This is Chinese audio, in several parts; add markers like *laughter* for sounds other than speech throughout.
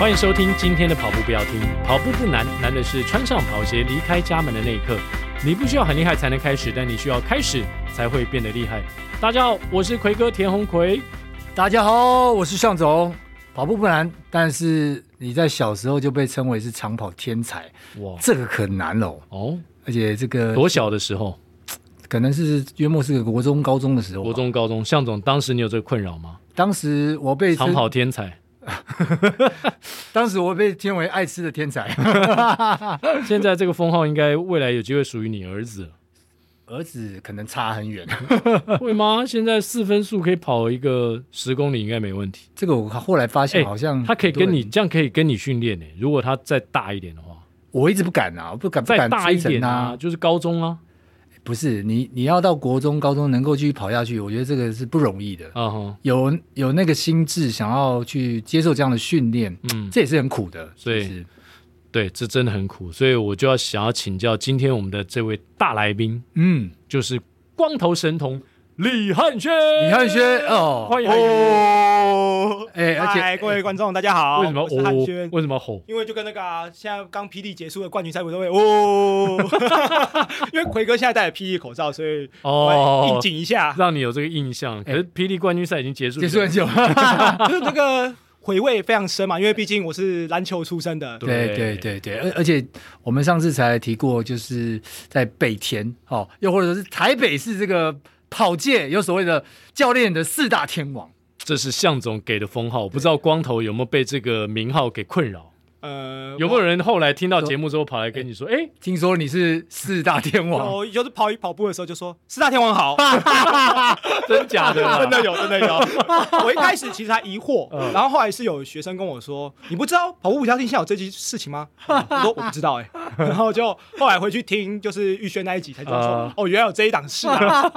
欢迎收听今天的跑步不要听，跑步不难，难的是穿上跑鞋离开家门的那一刻。你不需要很厉害才能开始，但你需要开始才会变得厉害。大家好，我是奎哥田鸿奎。大家好，我是向总。跑步不难，但是你在小时候就被称为是长跑天才，哇，这个可难了哦。而且这个多小的时候，可能是约莫是个国中、高中的时候。国中、高中，向总当时你有这个困扰吗？当时我被长跑天才。*laughs* 当时我被称为爱吃的天才，*laughs* 现在这个封号应该未来有机会属于你儿子。儿子可能差很远，*laughs* 会吗？现在四分速可以跑一个十公里，应该没问题。这个我后来发现好像他可以跟你这样可以跟你训练呢。如果他再大一点的话，我一直不敢啊，我不敢再大一点啊，就是高中啊。不是你，你要到国中、高中能够继续跑下去，我觉得这个是不容易的。Uh huh. 有有那个心智想要去接受这样的训练，嗯，这也是很苦的。所以，对，这真的很苦。所以我就要想要请教今天我们的这位大来宾，嗯，就是光头神童。李汉轩，李汉轩哦，欢迎哦！哎，而且各位观众，大家好。为什么汉轩？为什么吼？因为就跟那个啊现在刚霹雳结束的冠军赛，我都会哦。*laughs* 因为奎哥现在戴着霹雳口罩，所以哦，应景一下，让你有这个印象。可是霹雳冠军赛已经结束，结束很久，*laughs* 就是那个回味非常深嘛。因为毕竟我是篮球出身的，对对对对。而而且我们上次才提过，就是在北田哦，又或者是台北市这个。跑界有所谓的教练的四大天王，这是向总给的封号，不知道光头有没有被这个名号给困扰？呃，有没有人后来听到节目之后跑来跟你说：“哎、欸，听说你是四大天王？”我就是跑一跑步的时候就说：“四大天王好。” *laughs* 真假的？*laughs* 真的有，真的有。*laughs* 我一开始其实还疑惑，嗯、然后后来是有学生跟我说：“你不知道跑步五条线现在有这件事情吗？”我说：“我不知道。”哎，然后就后来回去听就是玉轩那一集才知道说：“呃、哦，原来有这一档事啊！”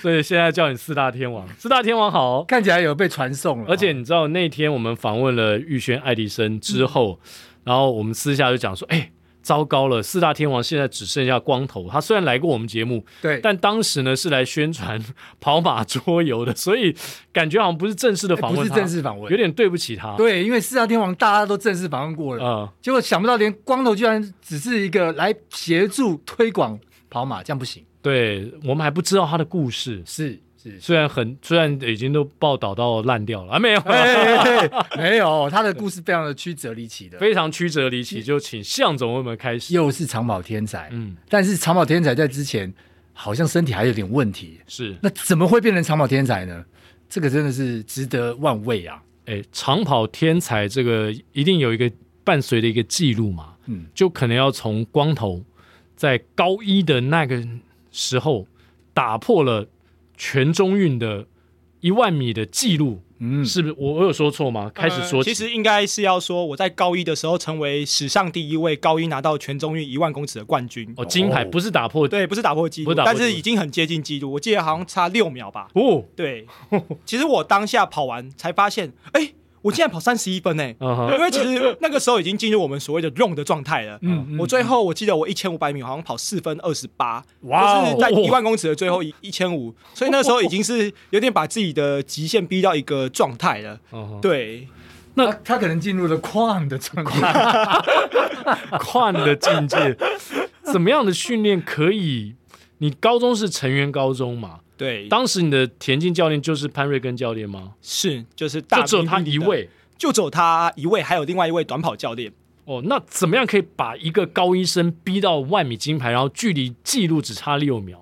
所以现在叫你四大天王，四大天王好，看起来有被传送了。而且你知道那天我们访问了玉轩艾迪生之后，嗯、然后我们私下就讲说，哎，糟糕了，四大天王现在只剩下光头。他虽然来过我们节目，对，但当时呢是来宣传跑马桌游的，*laughs* 所以感觉好像不是正式的访问，不是正式访问，有点对不起他。对，因为四大天王大家都正式访问过了，嗯，结果想不到连光头居然只是一个来协助推广跑马，这样不行。对，我们还不知道他的故事是。虽然很，虽然已经都报道到烂掉了啊，没有，*laughs* 没有，他的故事非常的曲折离奇的，非常曲折离奇。就请向总为我们开始，又是长跑天才，嗯，但是长跑天才在之前好像身体还有点问题，是，那怎么会变成长跑天才呢？这个真的是值得万味啊！哎，长跑天才这个一定有一个伴随的一个记录嘛，嗯，就可能要从光头在高一的那个时候打破了。全中运的一万米的记录，嗯，是不是？我我有说错吗？开始说、呃，其实应该是要说我在高一的时候成为史上第一位高一拿到全中运一万公尺的冠军。哦，金牌不是打破，对，不是打破记录，但是已经很接近记录，我记得好像差六秒吧。哦，对，其实我当下跑完才发现，哎、欸。我竟然跑三十一分呢，因为其实那个时候已经进入我们所谓的 run 的状态了。嗯，我最后我记得我一千五百米好像跑四分二十八，哇，就是在一万公尺的最后一一千五，所以那时候已经是有点把自己的极限逼到一个状态了。对，那他可能进入了旷的状态，*laughs* *laughs* 旷的境界。怎么样的训练可以？你高中是成员高中嘛？对，当时你的田径教练就是潘瑞根教练吗？是，就是大，就只有他一位，就只有他一位，还有另外一位短跑教练。哦，那怎么样可以把一个高医生逼到万米金牌，然后距离纪录只差六秒？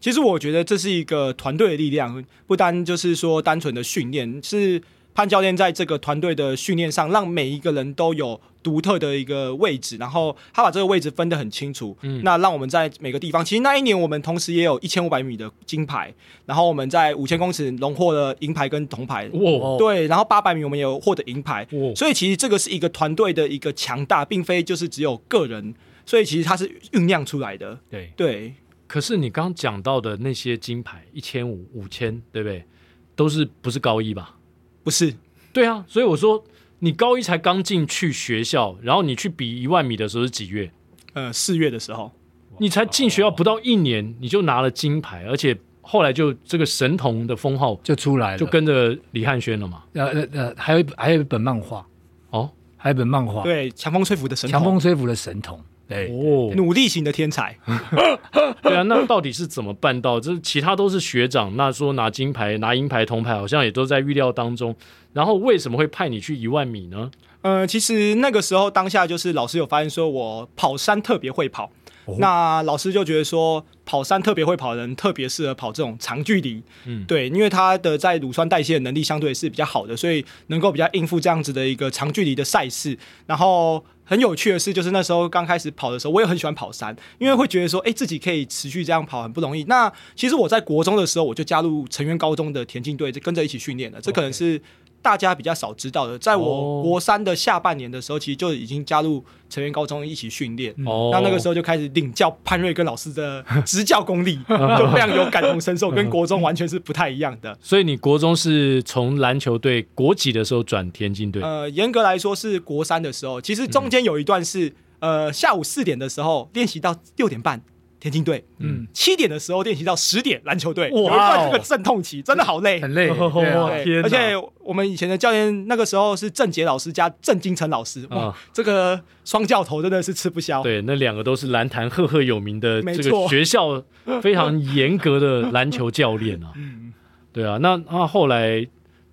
其实我觉得这是一个团队的力量，不单就是说单纯的训练是。潘教练在这个团队的训练上，让每一个人都有独特的一个位置，然后他把这个位置分得很清楚。嗯，那让我们在每个地方，其实那一年我们同时也有一千五百米的金牌，然后我们在五千公尺荣获了银牌跟铜牌。哇，对，然后八百米我们也有获得银牌。哇，所以其实这个是一个团队的一个强大，并非就是只有个人，所以其实它是酝酿出来的。对对。可是你刚刚讲到的那些金牌，一千五、五千，对不对？都是不是高一吧？不是，对啊，所以我说你高一才刚进去学校，然后你去比一万米的时候是几月？呃，四月的时候，你才进学校不到一年，你就拿了金牌，而且后来就这个神童的封号就出来了，就跟着李汉轩了嘛。呃呃呃，还有一还有一本漫画哦，还有一本漫画，对，强风吹拂的神童，强风吹拂的神童。对哦，努力型的天才，*laughs* 对啊，那到底是怎么办到？这其他都是学长，那说拿金牌、拿银牌、铜牌，好像也都在预料当中。然后为什么会派你去一万米呢？呃，其实那个时候当下就是老师有发现说我跑山特别会跑。那老师就觉得说，跑山特别会跑的人特别适合跑这种长距离，嗯，对，因为他的在乳酸代谢的能力相对是比较好的，所以能够比较应付这样子的一个长距离的赛事。然后很有趣的是，就是那时候刚开始跑的时候，我也很喜欢跑山，因为会觉得说，哎，自己可以持续这样跑很不容易。那其实我在国中的时候，我就加入成员高中的田径队，就跟着一起训练了。这可能是。大家比较少知道的，在我国三的下半年的时候，其实就已经加入成员高中一起训练。哦，那那个时候就开始领教潘瑞根老师的执教功力，*laughs* 就非常有感同身受，跟国中完全是不太一样的。*laughs* 所以你国中是从篮球队国几的时候转田径队？呃，严格来说是国三的时候，其实中间有一段是呃下午四点的时候练习到六点半。田径队，嗯，七点的时候练习到十点，篮球队，哇，这个阵痛期真的好累，很累，而且我们以前的教练那个时候是郑杰老师加郑金城老师，哇，这个双教头真的是吃不消。对，那两个都是篮坛赫赫有名的这个学校非常严格的篮球教练啊。嗯，*laughs* 对啊，那那后来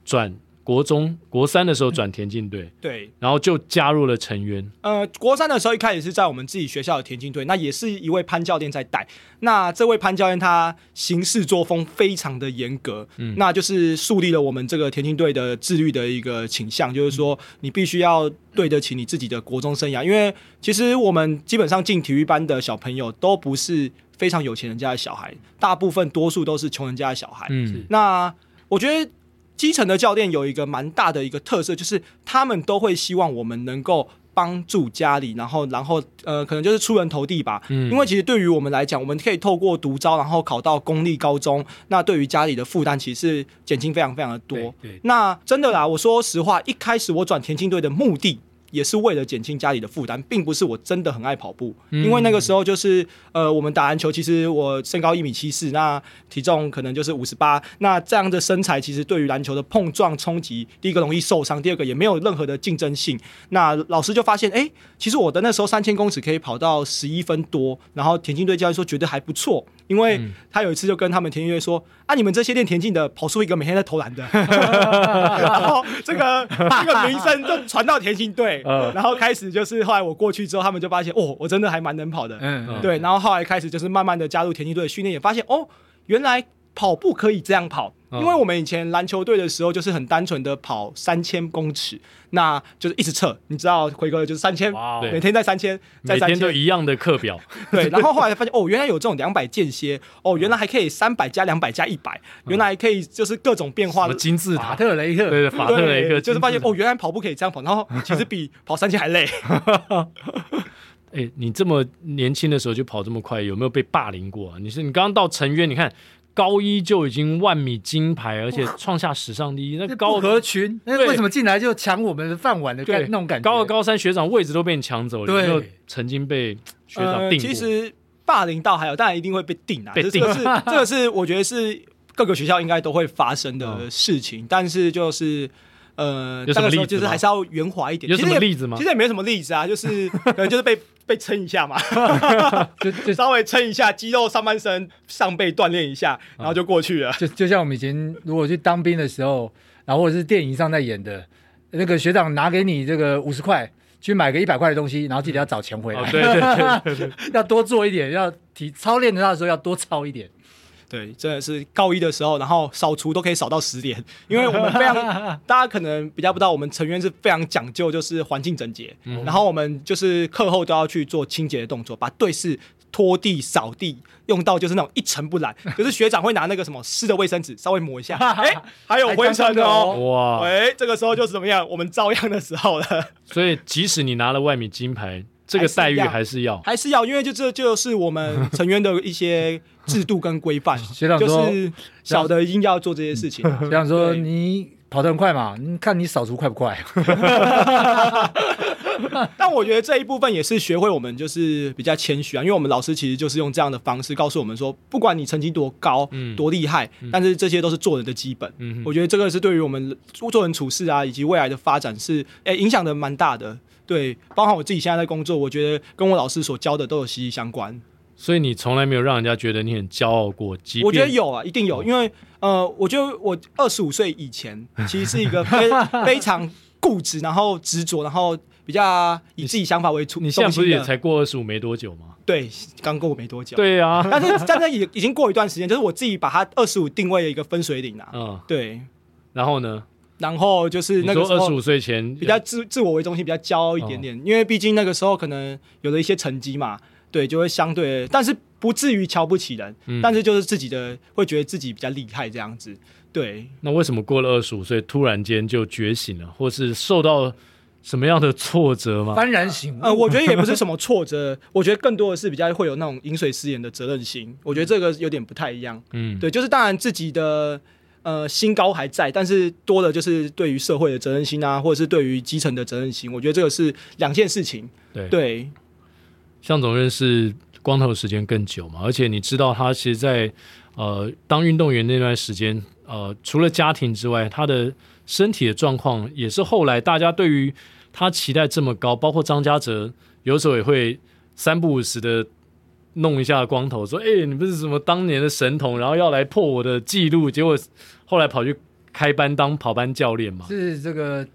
转。国中国三的时候转田径队，对，然后就加入了成员。呃，国三的时候一开始是在我们自己学校的田径队，那也是一位潘教练在带。那这位潘教练他行事作风非常的严格，嗯，那就是树立了我们这个田径队的自律的一个倾向，就是说你必须要对得起你自己的国中生涯，因为其实我们基本上进体育班的小朋友都不是非常有钱人家的小孩，大部分多数都是穷人家的小孩。嗯，那我觉得。基层的教练有一个蛮大的一个特色，就是他们都会希望我们能够帮助家里，然后，然后，呃，可能就是出人头地吧。嗯，因为其实对于我们来讲，我们可以透过独招，然后考到公立高中，那对于家里的负担其实是减轻非常非常的多。对，对，那真的啦，我说实话，一开始我转田径队的目的。也是为了减轻家里的负担，并不是我真的很爱跑步，嗯、因为那个时候就是呃，我们打篮球，其实我身高一米七四，那体重可能就是五十八，那这样的身材其实对于篮球的碰撞冲击，第一个容易受伤，第二个也没有任何的竞争性。那老师就发现，哎、欸，其实我的那时候三千公尺可以跑到十一分多，然后田径队教练说觉得还不错。因为他有一次就跟他们田径队说：“嗯、啊，你们这些练田径的，跑出一个每天在投篮的。*laughs* ”然后这个这个名声就传到田径队，然后开始就是后来我过去之后，他们就发现哦，我真的还蛮能跑的。嗯，对。然后后来开始就是慢慢的加入田径队训练，也发现哦，原来跑步可以这样跑。因为我们以前篮球队的时候，就是很单纯的跑三千公尺，那就是一直测，你知道，辉哥就是三千，每天在三千，在三千，每天都一样的课表。*laughs* 对，然后后来发现，哦，原来有这种两百间歇，哦，原来还可以三百加两百加一百，原来还可以就是各种变化的金字塔，法特雷克，对对，法特雷克，就是发现哦，原来跑步可以这样跑，然后其实比跑三千还累。*laughs* 哎，你这么年轻的时候就跑这么快，有没有被霸凌过啊？你是你刚刚到成渊，你看。高一就已经万米金牌，而且创下史上第一。那高合群，那为什么进来就抢我们的饭碗的那种感觉？高二、高三学长位置都被你抢走了，对，就曾经被学长定过？其实霸凌倒还有，当然一定会被定啊。被定是这个是我觉得是各个学校应该都会发生的事情，但是就是。呃，那个时候就是还是要圆滑一点。有什么例子吗？其实也没什么例子啊，就是 *laughs* 可能就是被被撑一下嘛，*laughs* 就就 *laughs* 稍微撑一下，肌肉上半身上背锻炼一下，然后就过去了。就就像我们以前如果去当兵的时候，然后或者是电影上在演的，那个学长拿给你这个五十块去买个一百块的东西，然后记得要找钱回来。哦、对，对，对对对，要多做一点，要提操练的那时候要多操一点。对，真的是高一的时候，然后扫除都可以扫到十点，*laughs* 因为我们非常，*laughs* 大家可能比较不知道，我们成员是非常讲究，就是环境整洁，嗯、然后我们就是课后都要去做清洁的动作，把队室拖地、扫地用到就是那种一尘不染，*laughs* 可是学长会拿那个什么湿的卫生纸稍微抹一下，哎，还有灰尘哦，哇，哎，这个时候就是怎么样，我们照样的时候了。所以即使你拿了外米金牌。这个待遇还是要，还是要，因为就这就是我们成员的一些 *laughs* 制度跟规范。学长说，就是小的一定要做这些事情。学长说，你跑得很快嘛？你看你扫除快不快？*laughs* 但我觉得这一部分也是学会我们就是比较谦虚啊，因为我们老师其实就是用这样的方式告诉我们说，不管你成绩多高、嗯、多厉害，但是这些都是做人的基本。嗯、我觉得这个是对于我们做人处事啊，以及未来的发展是诶、欸、影响的蛮大的。对，包括我自己现在在工作，我觉得跟我老师所教的都有息息相关。所以你从来没有让人家觉得你很骄傲过？我觉得有啊，一定有，因为呃，我觉得我二十五岁以前 *laughs* 其实是一个非非常固执，然后执着，然后比较以自己想法为主。你现在不是也才过二十五没多久吗？对，刚过没多久。对啊，但是但是已已经过一段时间，就是我自己把它二十五定位了一个分水岭啊。嗯，对。然后呢？然后就是那个时候二十五岁前比较自自我为中心，比较骄傲一点点，因为毕竟那个时候可能有了一些成绩嘛，对，就会相对，但是不至于瞧不起人，嗯、但是就是自己的会觉得自己比较厉害这样子，对。那为什么过了二十五岁突然间就觉醒了，或是受到什么样的挫折吗？幡然醒悟。呃，我觉得也不是什么挫折，*laughs* 我觉得更多的是比较会有那种饮水思源的责任心，我觉得这个有点不太一样。嗯，对，就是当然自己的。呃，心高还在，但是多的就是对于社会的责任心啊，或者是对于基层的责任心。我觉得这个是两件事情。对，对向总认识光头的时间更久嘛，而且你知道他其实在，在呃当运动员那段时间，呃，除了家庭之外，他的身体的状况也是后来大家对于他期待这么高，包括张家泽有时候也会三不五时的。弄一下光头，说：“哎、欸，你不是什么当年的神童，然后要来破我的记录，结果后来跑去开班当跑班教练嘛？是这个，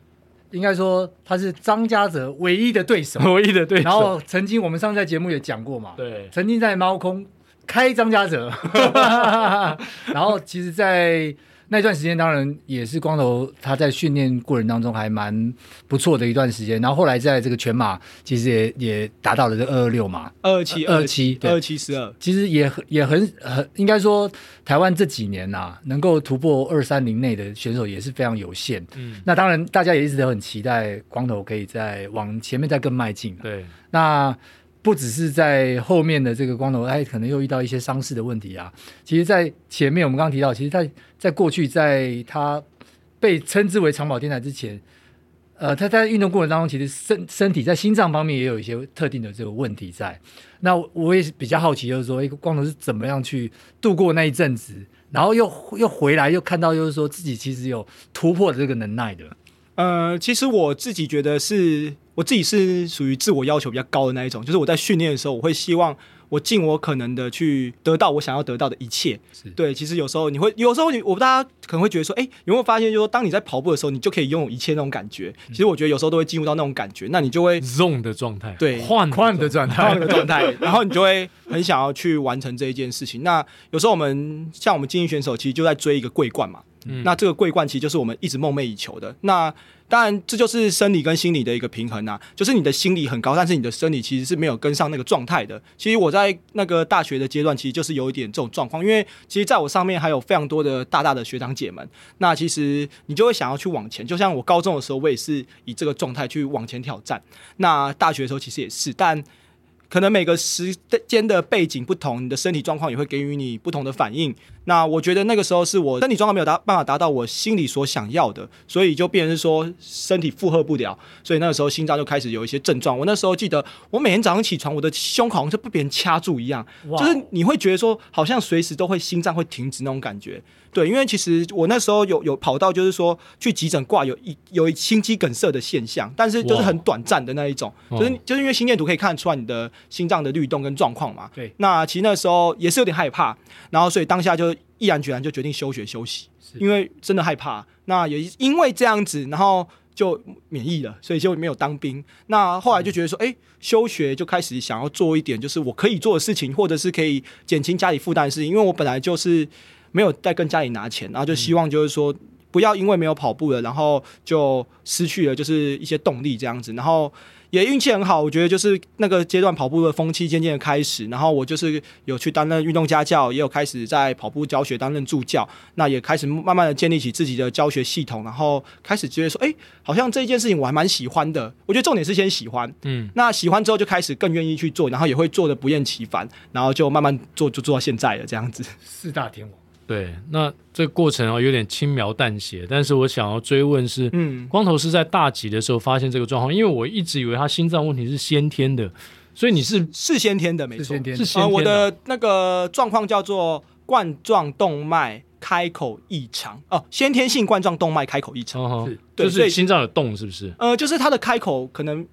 应该说他是张家泽唯一的对手，*laughs* 唯一的对手。然后曾经我们上次在节目也讲过嘛，对，曾经在猫空开张家泽，*laughs* *laughs* 然后其实，在。那段时间当然也是光头，他在训练过程当中还蛮不错的一段时间。然后后来在这个全马，其实也也达到了这二二六嘛，二二七二七二七十二。其实也也很很应该说，台湾这几年呐、啊，能够突破二三零内的选手也是非常有限。嗯，那当然大家也一直都很期待光头可以再往前面再更迈进。对，那。不只是在后面的这个光头，哎可能又遇到一些伤势的问题啊。其实，在前面我们刚刚提到，其实在在过去，在他被称之为长跑天才之前，呃，他在运动过程当中，其实身身体在心脏方面也有一些特定的这个问题在。那我也是比较好奇，就是说，一个光头是怎么样去度过那一阵子，然后又又回来，又看到，就是说自己其实有突破的这个能耐的。呃，其实我自己觉得是。我自己是属于自我要求比较高的那一种，就是我在训练的时候，我会希望我尽我可能的去得到我想要得到的一切。对，其实有时候你会，有时候你，我不大家可能会觉得说，哎，有没有发现，就是说，当你在跑步的时候，你就可以拥有一切那种感觉。其实我觉得有时候都会进入到那种感觉，那你就会 zone 的状态，对，换换的状态，换的状态，然后你就会很想要去完成这一件事情。那有时候我们像我们精英选手，其实就在追一个桂冠嘛。那这个桂冠其实就是我们一直梦寐以求的。那当然，这就是生理跟心理的一个平衡啊。就是你的心理很高，但是你的生理其实是没有跟上那个状态的。其实我在那个大学的阶段，其实就是有一点这种状况。因为其实在我上面还有非常多的大大的学长姐们，那其实你就会想要去往前。就像我高中的时候，我也是以这个状态去往前挑战。那大学的时候其实也是，但。可能每个时间的背景不同，你的身体状况也会给予你不同的反应。那我觉得那个时候是我身体状况没有达办法达到我心里所想要的，所以就变成是说身体负荷不了，所以那个时候心脏就开始有一些症状。我那时候记得，我每天早上起床，我的胸口好像就被别人掐住一样，就是你会觉得说好像随时都会心脏会停止那种感觉。对，因为其实我那时候有有跑到，就是说去急诊挂有一有一心肌梗塞的现象，但是就是很短暂的那一种，哇就是就是因为心电图可以看得出来你的心脏的律动跟状况嘛。对，那其实那时候也是有点害怕，然后所以当下就毅然决然就决定休学休息，因为真的害怕。那也因为这样子，然后就免疫了，所以就没有当兵。那后来就觉得说，哎、欸，休学就开始想要做一点就是我可以做的事情，或者是可以减轻家里负担的事情，因为我本来就是。没有再跟家里拿钱，然后就希望就是说不要因为没有跑步了，然后就失去了就是一些动力这样子。然后也运气很好，我觉得就是那个阶段跑步的风气渐渐的开始，然后我就是有去担任运动家教，也有开始在跑步教学担任助教，那也开始慢慢的建立起自己的教学系统，然后开始觉得说，哎，好像这件事情我还蛮喜欢的。我觉得重点是先喜欢，嗯，那喜欢之后就开始更愿意去做，然后也会做的不厌其烦，然后就慢慢做，就做到现在了这样子。四大天王。对，那这个过程啊有点轻描淡写，但是我想要追问是，嗯，光头是在大几的时候发现这个状况？因为我一直以为他心脏问题是先天的，所以你是是先天的，没错，是先天。呃，我的那个状况叫做冠状动脉开口异常哦，先天性冠状动脉开口异常，哦、是对，就是心脏有动，是不是？呃，就是它的开口可能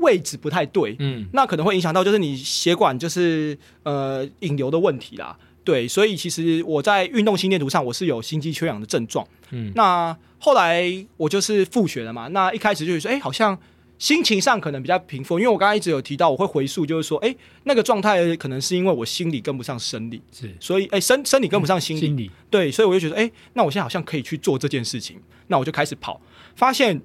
位置不太对，嗯，那可能会影响到就是你血管就是呃引流的问题啦。对，所以其实我在运动心电图上我是有心肌缺氧的症状，嗯，那后来我就是复学了嘛，那一开始就是说，哎，好像。心情上可能比较平复，因为我刚刚一直有提到，我会回溯，就是说，哎，那个状态可能是因为我心理跟不上生理，是，所以，哎，生生理跟不上心理，嗯、心理，对，所以我就觉得，哎，那我现在好像可以去做这件事情，那我就开始跑，发现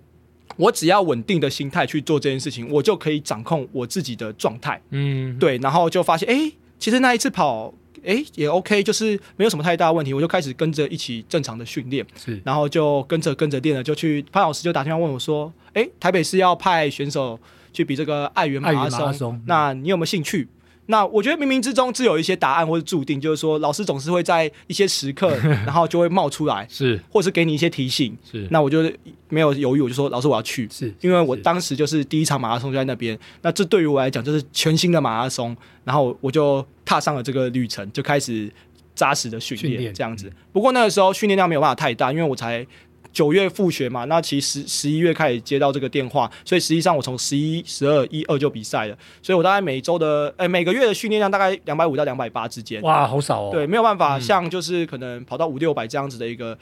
我只要稳定的心态去做这件事情，我就可以掌控我自己的状态，嗯，对，然后就发现，哎，其实那一次跑。哎，也 OK，就是没有什么太大的问题，我就开始跟着一起正常的训练，是，然后就跟着跟着练了，就去潘老师就打电话问我说，哎，台北市要派选手去比这个爱媛马拉松，拉松那你有没有兴趣？那我觉得冥冥之中自有一些答案或者注定，就是说老师总是会在一些时刻，*laughs* 然后就会冒出来，是，或是给你一些提醒，是。那我就没有犹豫，我就说老师我要去，是因为我当时就是第一场马拉松就在那边，那这对于我来讲就是全新的马拉松，然后我就踏上了这个旅程，就开始扎实的训练这样子。不过那个时候训练量没有办法太大，因为我才。九月复学嘛，那其实十一月开始接到这个电话，所以实际上我从十一、十二、一二就比赛了，所以我大概每周的，哎、欸，每个月的训练量大概两百五到两百八之间。哇，好少哦。对，没有办法像就是可能跑到五六百这样子的一个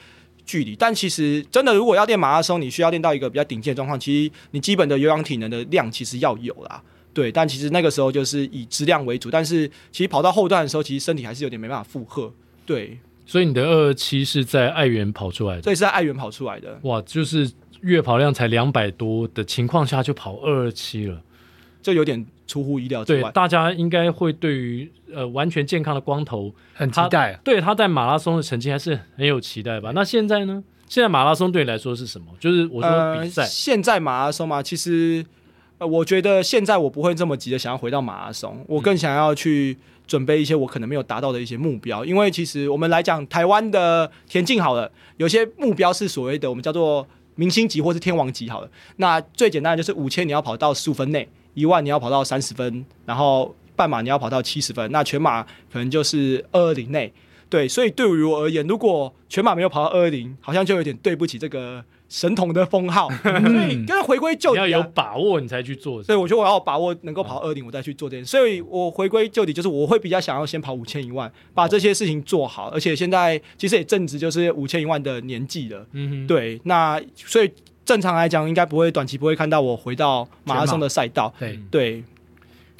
距离，但其实真的如果要练马拉松，你需要练到一个比较顶尖的状况，其实你基本的有氧体能的量其实要有啦。对，但其实那个时候就是以质量为主，但是其实跑到后段的时候，其实身体还是有点没办法负荷。对。所以你的二二七是在爱媛跑出来的，所以是在爱媛跑出来的。哇，就是月跑量才两百多的情况下就跑二二七了，这有点出乎意料之外。对，大家应该会对于呃完全健康的光头很期待啊。对，他在马拉松的成绩还是很有期待吧？那现在呢？现在马拉松对你来说是什么？就是我说比赛。呃，现在马拉松嘛，其实呃，我觉得现在我不会这么急的想要回到马拉松，我更想要去。准备一些我可能没有达到的一些目标，因为其实我们来讲台湾的田径好了，有些目标是所谓的我们叫做明星级或是天王级好了。那最简单的就是五千你要跑到十五分内，一万你要跑到三十分，然后半马你要跑到七十分，那全马可能就是二二零内。对，所以对于我而言，如果全马没有跑到二二零，好像就有点对不起这个。神童的封号，*laughs* 所以跟回归旧底，你要有把握，你才去做。所以我觉得我要把握能够跑二零，我再去做这件事。所以我回归旧底，就是我会比较想要先跑五千一万，把这些事情做好。而且现在其实也正值就是五千一万的年纪了。嗯哼，对。那所以正常来讲，应该不会短期不会看到我回到马拉松的赛道。对对。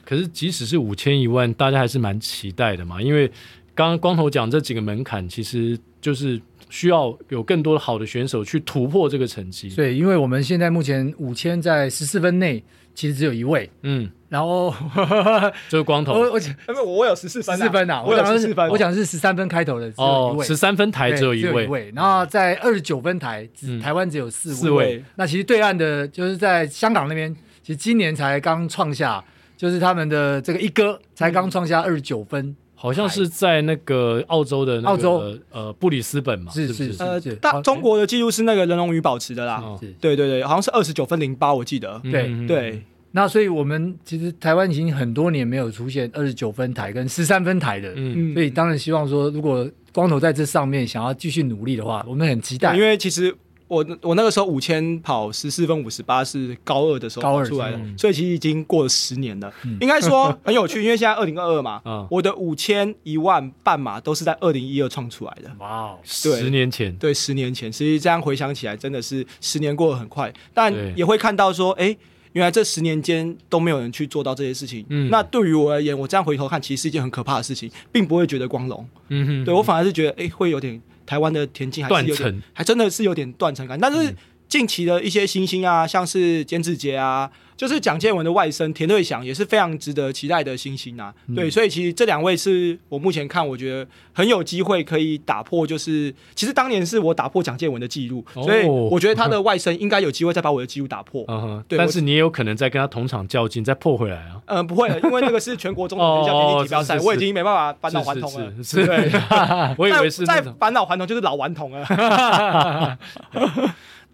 可是即使是五千一万，大家还是蛮期待的嘛。因为刚刚光头讲这几个门槛，其实就是。需要有更多的好的选手去突破这个成绩。对，因为我们现在目前五千在十四分内，其实只有一位。嗯，然后 *laughs* 就是光头。我我我我有十四分，十四分啊！我讲的是我讲的是十三分开头的，只有一位。十三分台只有一位。然后在二十九分台，台湾只有四四位。那其实对岸的，就是在香港那边，其实今年才刚创下，就是他们的这个一哥才刚创下二十九分。好像是在那个澳洲的那个澳洲。呃布里斯本嘛，是是是，呃大中国的记录是那个人龙宇保持的啦，对对对，好像是二十九分零八，我记得，对对。那所以我们其实台湾已经很多年没有出现二十九分台跟十三分台的，嗯，所以当然希望说，如果光头在这上面想要继续努力的话，我们很期待，因为其实。我我那个时候五千跑十四分五十八是高二的时候跑出来的，所以其实已经过了十年了。嗯、应该说很有趣，因为现在二零二二嘛，嗯、我的五千一万半马都是在二零一二创出来的。哇，对，十年前，对，十年前，其实这样回想起来，真的是十年过得很快。但也会看到说，哎对，原来这十年间都没有人去做到这些事情。嗯，那对于我而言，我这样回头看，其实是一件很可怕的事情，并不会觉得光荣。嗯哼，对我反而是觉得，哎，会有点。台湾的田径还是有点，还真的是有点断层感。但是近期的一些新星啊，像是简子杰啊。就是蒋建文的外甥田瑞祥也是非常值得期待的新星啊，对，所以其实这两位是我目前看，我觉得很有机会可以打破，就是其实当年是我打破蒋建文的记录，所以我觉得他的 *laughs* 外甥应该有机会再把我的记录打破。嗯对，但是你也有可能再跟他同场较劲，再破回来啊。嗯，不会了，因为那个是全国中等学校田径锦标赛，我已经没办法返老还童了。是，对，*laughs* 我以为是再返老还童就是老顽童了。*laughs*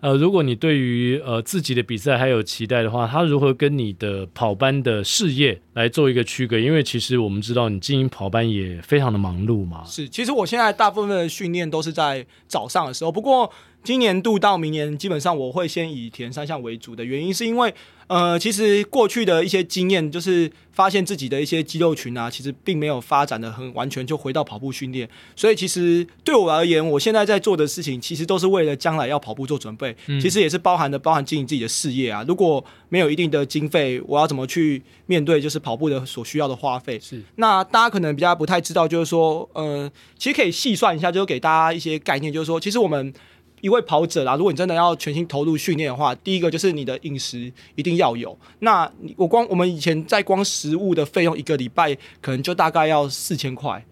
呃，如果你对于呃自己的比赛还有期待的话，他如何跟你的跑班的事业来做一个区隔？因为其实我们知道你经营跑班也非常的忙碌嘛。是，其实我现在大部分的训练都是在早上的时候，不过今年度到明年，基本上我会先以田三项为主的原因，是因为。呃，其实过去的一些经验，就是发现自己的一些肌肉群啊，其实并没有发展的很完全，就回到跑步训练。所以其实对我而言，我现在在做的事情，其实都是为了将来要跑步做准备。嗯、其实也是包含的，包含经营自己的事业啊。如果没有一定的经费，我要怎么去面对就是跑步的所需要的花费？是。那大家可能比较不太知道，就是说，呃，其实可以细算一下，就是给大家一些概念，就是说，其实我们。一位跑者啦，如果你真的要全心投入训练的话，第一个就是你的饮食一定要有。那我光我们以前在光食物的费用，一个礼拜可能就大概要四千块，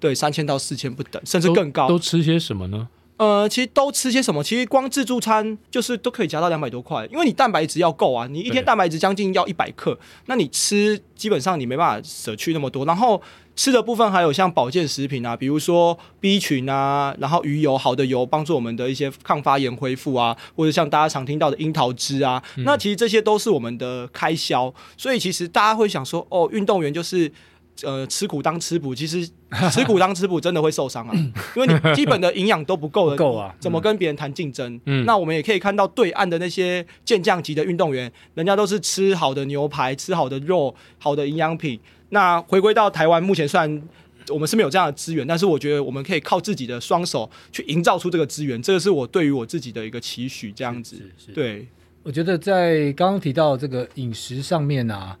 对，三千到四千不等，甚至更高。都，都吃些什么呢？呃，其实都吃些什么？其实光自助餐就是都可以加到两百多块，因为你蛋白质要够啊，你一天蛋白质将近要一百克，那你吃基本上你没办法舍去那么多，然后。吃的部分还有像保健食品啊，比如说 B 群啊，然后鱼油，好的油帮助我们的一些抗发炎恢复啊，或者像大家常听到的樱桃汁啊，嗯、那其实这些都是我们的开销。所以其实大家会想说，哦，运动员就是呃吃苦当吃补，其实吃苦当吃补真的会受伤啊，因为你 *laughs* 基本的营养都不够了，够啊，怎么跟别人谈竞争？嗯，那我们也可以看到对岸的那些健将级的运动员，人家都是吃好的牛排，吃好的肉，好的营养品。那回归到台湾，目前虽然我们是没有这样的资源，但是我觉得我们可以靠自己的双手去营造出这个资源，这个是我对于我自己的一个期许。这样子，对，我觉得在刚刚提到这个饮食上面啊，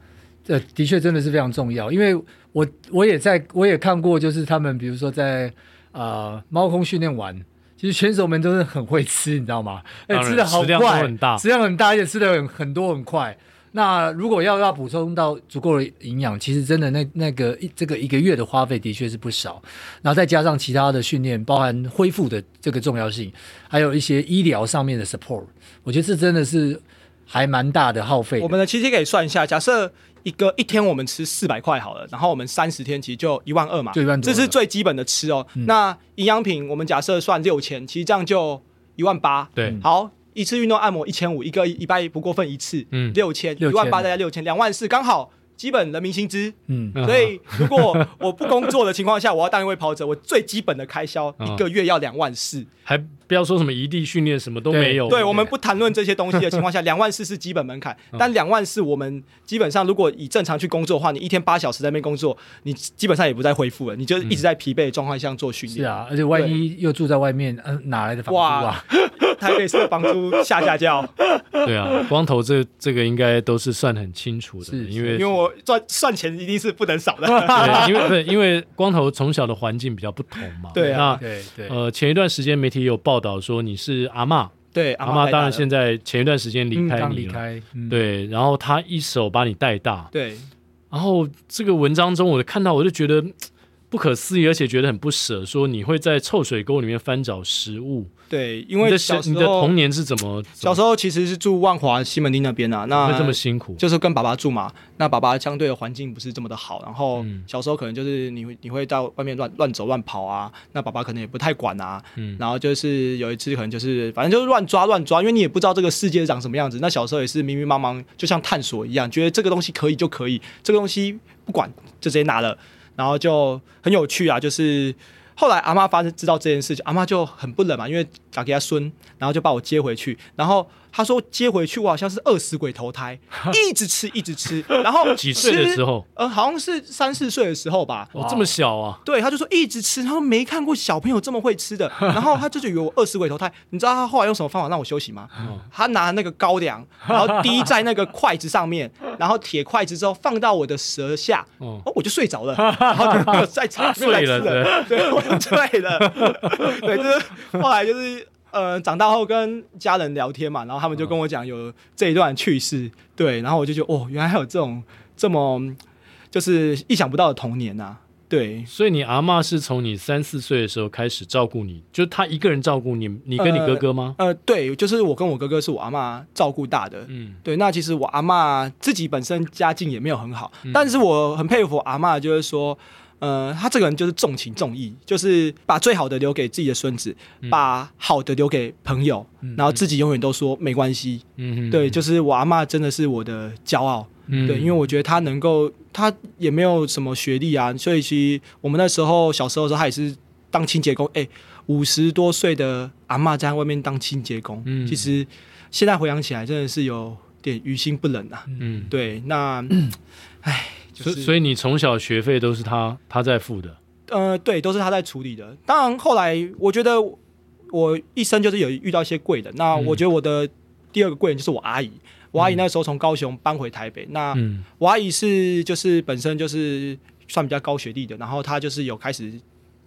这的确真的是非常重要，因为我我也在我也看过，就是他们比如说在呃猫空训练完，其实选手们都是很会吃，你知道吗？*laughs* 哎，吃的好快，很大，食量很大，而且吃的很很多很快。那如果要要补充到足够的营养，其实真的那那个一这个一个月的花费的确是不少，然后再加上其他的训练，包含恢复的这个重要性，还有一些医疗上面的 support，我觉得这真的是还蛮大的耗费。我们的其实可以算一下，假设一个一天我们吃四百块好了，然后我们三十天其实就一万二嘛，就一万多，这是最基本的吃哦。嗯、那营养品我们假设算六千，其实这样就一万八。对，好。一次运动按摩一千五，一个礼拜不过分一次，嗯，六千，一万八再加六千，两万四，刚好基本人民薪资，嗯，所以如果我不工作的情况下，我要当一位跑者，我最基本的开销一个月要两万四，还不要说什么异地训练，什么都没有。对，我们不谈论这些东西的情况下，*laughs* 两万四是基本门槛，但两万四我们基本上如果以正常去工作的话，你一天八小时在那边工作，你基本上也不再恢复了，你就一直在疲惫的状况下做训练。是啊，而且万一又住在外面，嗯，哪来的房租啊？台北市的房租吓吓叫，对啊，光头这这个应该都是算很清楚的，是因为因为我赚算钱一定是不能少的，*laughs* 对，因为对，因为光头从小的环境比较不同嘛，对啊，那对对，呃，前一段时间媒体有报道说你是阿嬷，对，阿嬷当然现在前一段时间离开你了，对，然后他一手把你带大，对，然后这个文章中我看到我就觉得不可思议，而且觉得很不舍，说你会在臭水沟里面翻找食物。对，因为小时候你的童年是怎么？小时候其实是住万华西门町那边啊，那这么辛苦，就是跟爸爸住嘛。那爸爸相对的环境不是这么的好，然后小时候可能就是你会你会到外面乱乱走乱跑啊，那爸爸可能也不太管啊。嗯，然后就是有一次可能就是反正就是乱抓乱抓，因为你也不知道这个世界长什么样子。那小时候也是迷迷茫茫，就像探索一样，觉得这个东西可以就可以，这个东西不管就直接拿了，然后就很有趣啊，就是。后来阿妈发生知道这件事情，阿妈就很不忍嘛，因为打给他孙，然后就把我接回去，然后。他说接回去我好像是饿死鬼投胎，一直吃一直吃，然后 *laughs* 几岁的时候？呃，好像是三四岁的时候吧。哦，这么小啊？对，他就说一直吃，他说没看过小朋友这么会吃的，*laughs* 然后他就以为我饿死鬼投胎。你知道他后来用什么方法让我休息吗？他拿那个高粱，然后滴在那个筷子上面，*laughs* 然后铁筷子之后放到我的舌下，哦，我就睡着了，然后就再吃，睡了，对，对，我就睡了，对，就是后来就是。呃，长大后跟家人聊天嘛，然后他们就跟我讲有这一段趣事，对，然后我就觉得哦，原来还有这种这么就是意想不到的童年呐、啊。对，所以你阿妈是从你三四岁的时候开始照顾你，就她一个人照顾你，你跟你哥哥吗？呃，呃，对，就是我跟我哥哥是我阿妈照顾大的。嗯，对，那其实我阿妈自己本身家境也没有很好，嗯、但是我很佩服我阿妈，就是说，呃，他这个人就是重情重义，就是把最好的留给自己的孙子，嗯、把好的留给朋友，嗯、然后自己永远都说没关系。嗯，对，就是我阿妈真的是我的骄傲。嗯，对，因为我觉得他能够，他也没有什么学历啊，所以其实我们那时候小时候的时候，他也是当清洁工。哎、欸，五十多岁的阿妈在外面当清洁工，嗯，其实现在回想起来，真的是有点于心不忍啊。嗯，对，那，*clears throat* 哎、就是，所以所以你从小学费都是他他在付的？呃，对，都是他在处理的。当然后来我觉得我一生就是有遇到一些贵人，那我觉得我的第二个贵人就是我阿姨。我阿姨那时候从高雄搬回台北，嗯、那我阿姨是就是本身就是算比较高学历的，然后她就是有开始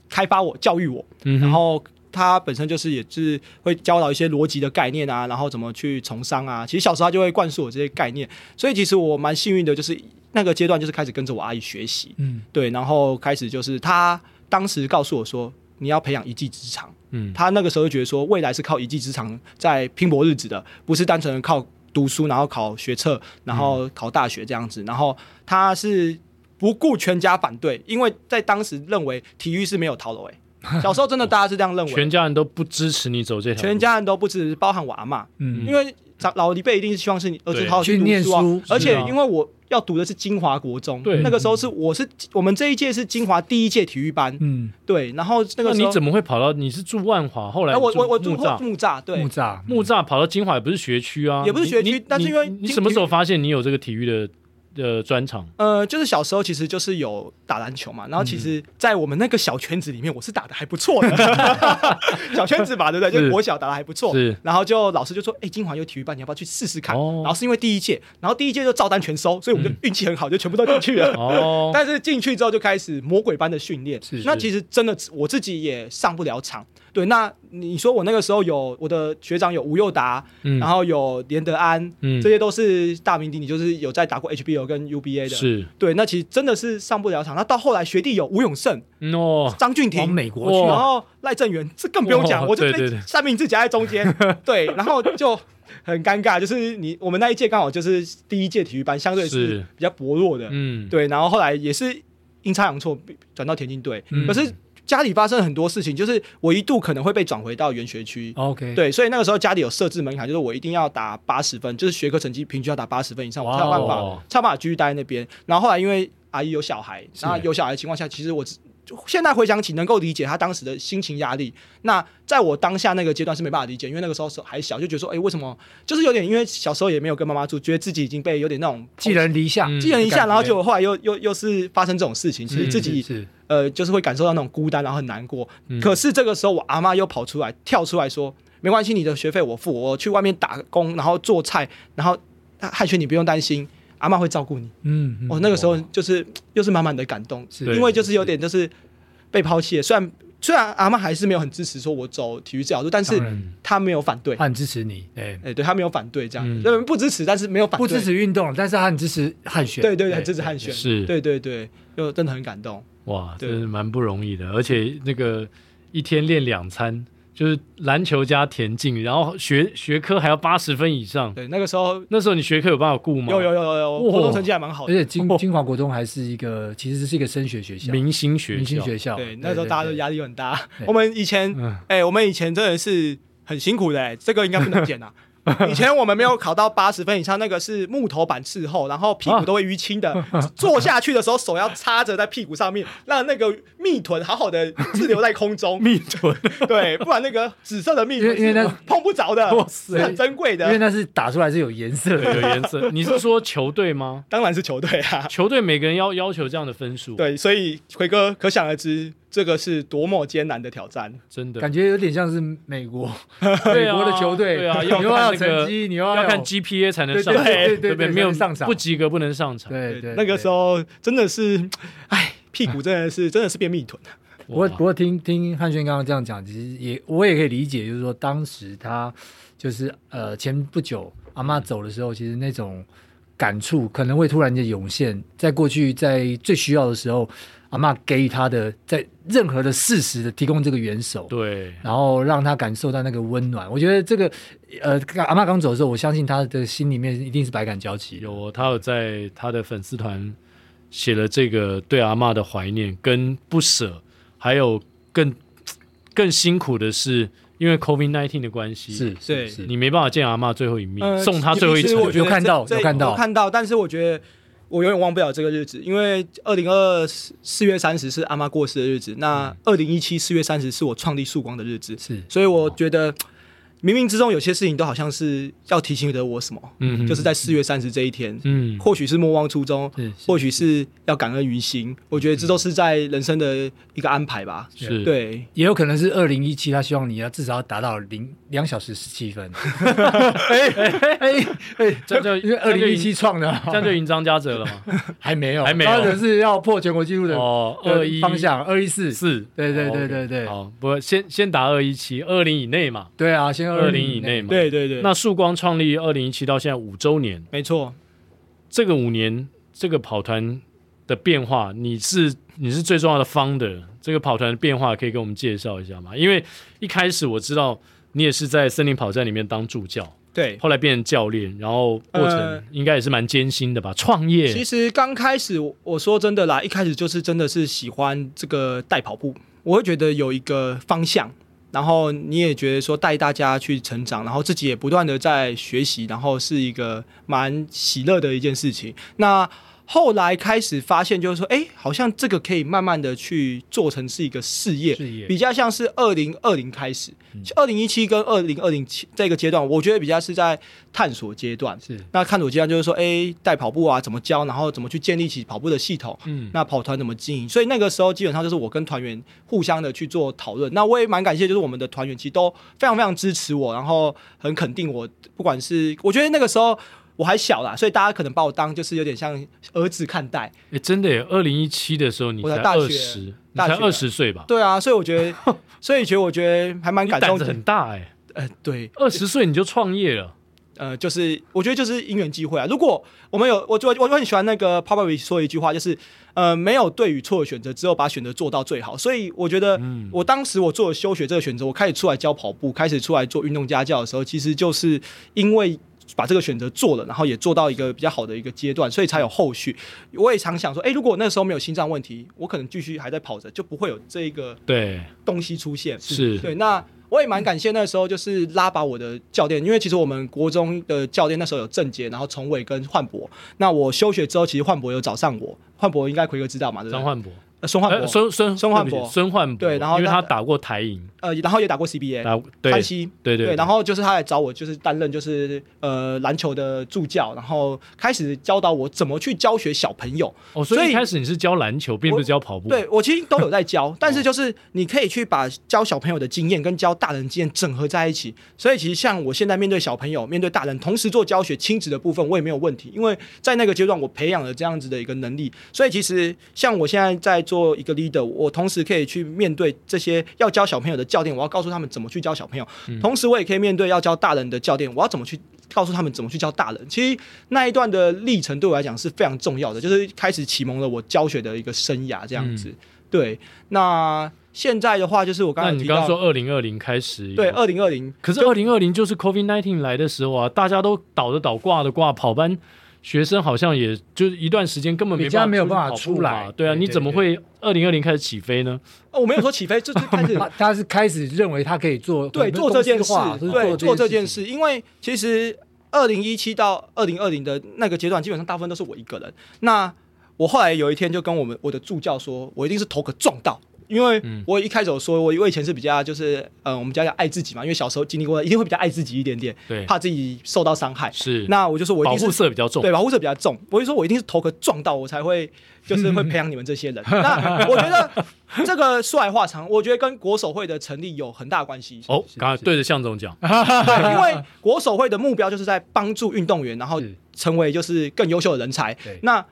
开发我、教育我，嗯、然后她本身就是也是会教导一些逻辑的概念啊，然后怎么去从商啊。其实小时候他就会灌输我这些概念，所以其实我蛮幸运的，就是那个阶段就是开始跟着我阿姨学习，嗯，对，然后开始就是他当时告诉我说，你要培养一技之长，嗯，他那个时候就觉得说未来是靠一技之长在拼搏日子的，不是单纯的靠。读书，然后考学测，然后考大学这样子，嗯、然后他是不顾全家反对，因为在当时认为体育是没有头路。*laughs* 小时候真的大家是这样认为，全家人都不支持你走这条路，全家人都不支持，包含我阿妈，嗯，因为老一辈一定是希望是你儿子好好去读书，念书，而且因为我要读的是金华国中，对，那个时候是我是我们这一届是金华第一届体育班，嗯，对，然后那个时候你怎么会跑到你是住万华，后来我我我住木栅，对，木栅。木栅跑到金华也不是学区啊，也不是学区，但是因为你什么时候发现你有这个体育的？的专长，呃，就是小时候其实就是有打篮球嘛，然后其实，在我们那个小圈子里面，我是打的还不错的，*laughs* 小圈子嘛，对不对？就国小打的还不错，是。然后就老师就说：“哎，金华有体育班，你要不要去试试看？”然后是因为第一届，然后第一届就照单全收，所以我们就运气很好，就全部都进去了。哦。*laughs* 但是进去之后就开始魔鬼般的训练，是。那其实真的我自己也上不了场。对，那你说我那个时候有我的学长有吴又达，嗯、然后有连德安，嗯、这些都是大名鼎鼎，就是有在打过 HBO 跟 UBA 的。是，对，那其实真的是上不了场。那到后来学弟有吴永胜，哦，张俊廷，美国去，然后赖正元，这更不用讲，哦、我就被三明治夹在中间，对，*laughs* 对，然后就很尴尬，就是你我们那一届刚好就是第一届体育班，相对是比较薄弱的，嗯，对，然后后来也是阴差阳错转到田径队，嗯、可是。家里发生很多事情，就是我一度可能会被转回到原学区。OK，对，所以那个时候家里有设置门槛，就是我一定要打八十分，就是学科成绩平均要打八十分以上，我才有办法，才有办法继续待在那边。然后后来因为阿姨有小孩，然后有小孩的情况下，其实我只。现在回想起，能够理解她当时的心情压力。那在我当下那个阶段是没办法理解，因为那个时候还小，就觉得说，哎、欸，为什么？就是有点，因为小时候也没有跟妈妈住，觉得自己已经被有点那种寄人篱下，寄人篱下。然后就后来又又又是发生这种事情，其实自己是呃，就是会感受到那种孤单，然后很难过。嗯、可是这个时候，我阿妈又跑出来，跳出来说，没关系，你的学费我付，我去外面打工，然后做菜，然后汉轩你不用担心。阿妈会照顾你，嗯，哦、那个时候就是又是满满的感动，是因为就是有点就是被抛弃了。虽然虽然阿妈还是没有很支持说我走体育这条路，但是她没有反对，她很支持你，哎哎，对她没有反对这样，嗯、不支持，但是没有反对，不支持运动，但是她很支持汉选，对对对，很支持汉选，是，对对对，就真的很感动，哇，这是蛮不容易的，而且那个一天练两餐。就是篮球加田径，然后学学科还要八十分以上。对，那个时候，那时候你学科有办法顾吗？有有有有有，国中成绩还蛮好的。而且金金华国中还是一个，其实是一个升学学校，明星学校。明星学校。对，那时候大家都压力很大。我们以前，哎，我们以前真的是很辛苦的，这个应该不能减啊。*laughs* 以前我们没有考到八十分以上，那个是木头板伺候，然后屁股都会淤青的。*laughs* 坐下去的时候，手要插着在屁股上面，让那个蜜臀好好的滞留在空中。*laughs* 蜜臀，对，不然那个紫色的蜜臀，因为那碰不着的，是很珍贵的。因为那是打出来是有颜色的，有颜色。你是说球队吗？当然是球队啊，球队每个人要要求这样的分数。对，所以奎哥可想而知。这个是多么艰难的挑战，真的感觉有点像是美国，*laughs* 美国的球队，对啊，要看成绩，你要要看 GPA 才能上，对对对，没有上场，不及格不能上场。对对，那个时候真的是，哎，屁股真的是真的是变蜜臀。不过不过听听汉轩刚刚这样讲，其实也我也可以理解，就是说当时他就是呃前不久阿妈走的时候，其实那种感触可能会突然间涌现，在过去在最需要的时候。阿嬷给予他的，在任何的事实的提供这个援手，对，然后让他感受到那个温暖。我觉得这个，呃，阿嬷刚走的时候，我相信他的心里面一定是百感交集。有，他有在他的粉丝团写了这个对阿嬷的怀念跟不舍，还有更更辛苦的是，因为 COVID nineteen 的关系，是是是，你没办法见阿嬷最后一面，呃、送她最后一程。有看到，有看到，看到，但是我觉得。我永远忘不了这个日子，因为二零二四四月三十是阿妈过世的日子，那二零一七四月三十是我创立曙光的日子，是，所以我觉得。冥冥之中有些事情都好像是要提醒着我什么，嗯，就是在四月三十这一天，嗯，或许是莫忘初衷，或许是要感恩于心，我觉得这都是在人生的一个安排吧，是。对，也有可能是二零一七，他希望你要至少要达到零两小时十七分，*laughs* 哎哎哎哎，这就因为二零一七创的，这样就赢张家泽了吗？*laughs* 还没有，还没有，张家泽是要破全国纪录的哦，二一方向二一四。四，对对对对对，好，不先先打二一七，二零以内嘛，对啊，先。二零以内嘛，对对对。那曙光创立二零一七到现在五周年，没错。这个五年，这个跑团的变化，你是你是最重要的 founder，这个跑团的变化可以给我们介绍一下吗？因为一开始我知道你也是在森林跑站里面当助教，对，后来变成教练，然后过程应该也是蛮艰辛的吧？创业。其实刚开始我说真的啦，一开始就是真的是喜欢这个带跑步，我会觉得有一个方向。然后你也觉得说带大家去成长，然后自己也不断的在学习，然后是一个蛮喜乐的一件事情。那后来开始发现，就是说，哎，好像这个可以慢慢的去做成是一个事业，事业比较像是二零二零开始，二零一七跟二零二零这个阶段，我觉得比较是在探索阶段。是，那探索阶段就是说，哎，带跑步啊，怎么教，然后怎么去建立起跑步的系统，嗯，那跑团怎么经营？所以那个时候基本上就是我跟团员互相的去做讨论。那我也蛮感谢，就是我们的团员其实都非常非常支持我，然后很肯定我，不管是我觉得那个时候。我还小啦，所以大家可能把我当就是有点像儿子看待。哎、欸，真的耶！二零一七的时候你才二十，大学二十岁吧？对啊，所以我觉得，*laughs* 所以觉得我觉得还蛮感动。胆子很大哎。呃，对，二十岁你就创业了。呃，就是我觉得就是因缘机会啊。如果我们有，我我我很喜欢那个 Popovic 说一句话，就是呃，没有对与错的选择，只有把选择做到最好。所以我觉得，我当时我做了休学这个选择，我开始出来教跑步，开始出来做运动家教的时候，其实就是因为。把这个选择做了，然后也做到一个比较好的一个阶段，所以才有后续。我也常想说，哎，如果那时候没有心脏问题，我可能继续还在跑着，就不会有这一个对东西出现。是对。那我也蛮感谢那时候就是拉拔我的教练，因为其实我们国中的教练那时候有郑杰，然后崇伟跟焕博。那我休学之后，其实焕博有找上我，焕博应该奎哥知道嘛？对不对？张焕博。孙焕博，孙孙孙焕博，孙焕博，对，然后因为他打过台银，呃，然后也打过 CBA，打对，潘西，对对，然后就是他来找我，就是担任就是呃篮球的助教，然后开始教导我怎么去教学小朋友。哦，所以一开始你是教篮球，并不是教跑步。对，我其实都有在教，*laughs* 但是就是你可以去把教小朋友的经验跟教大人经验整合在一起。所以其实像我现在面对小朋友、面对大人，同时做教学亲子的部分，我也没有问题，因为在那个阶段我培养了这样子的一个能力。所以其实像我现在在做一个 leader。我同时可以去面对这些要教小朋友的教练，我要告诉他们怎么去教小朋友。嗯、同时，我也可以面对要教大人的教练，我要怎么去告诉他们怎么去教大人。其实那一段的历程对我来讲是非常重要的，就是开始启蒙了我教学的一个生涯。这样子，嗯、对。那现在的话，就是我刚才提到，你刚刚说二零二零开始，对，二零二零。可是二零二零就是 COVID nineteen 来的时候啊，大家都倒的倒，挂的挂，跑班。学生好像也就是一段时间根本没办法，没有办法出来，对啊，你怎么会二零二零开始起飞呢？哦，我没有说起飞，就是开 *laughs* 始他，他是开始认为他可以做对做这件事，对做这件事，件事，因为其实二零一七到二零二零的那个阶段，基本上大部分都是我一个人。那我后来有一天就跟我们我的助教说，我一定是头壳撞到。因为我一开始说，我我以前是比较就是，呃，我们家要爱自己嘛，因为小时候经历过，一定会比较爱自己一点点，对，怕自己受到伤害。是，那我就说我一定是保护色比较重，对，保护色比较重。我就说我一定是头壳撞到，我才会就是 *laughs* 会培养你们这些人。那我觉得这个说来话长，我觉得跟国手会的成立有很大关系。哦，刚才对着向总讲，对，因为国手会的目标就是在帮助运动员，然后成为就是更优秀的人才。那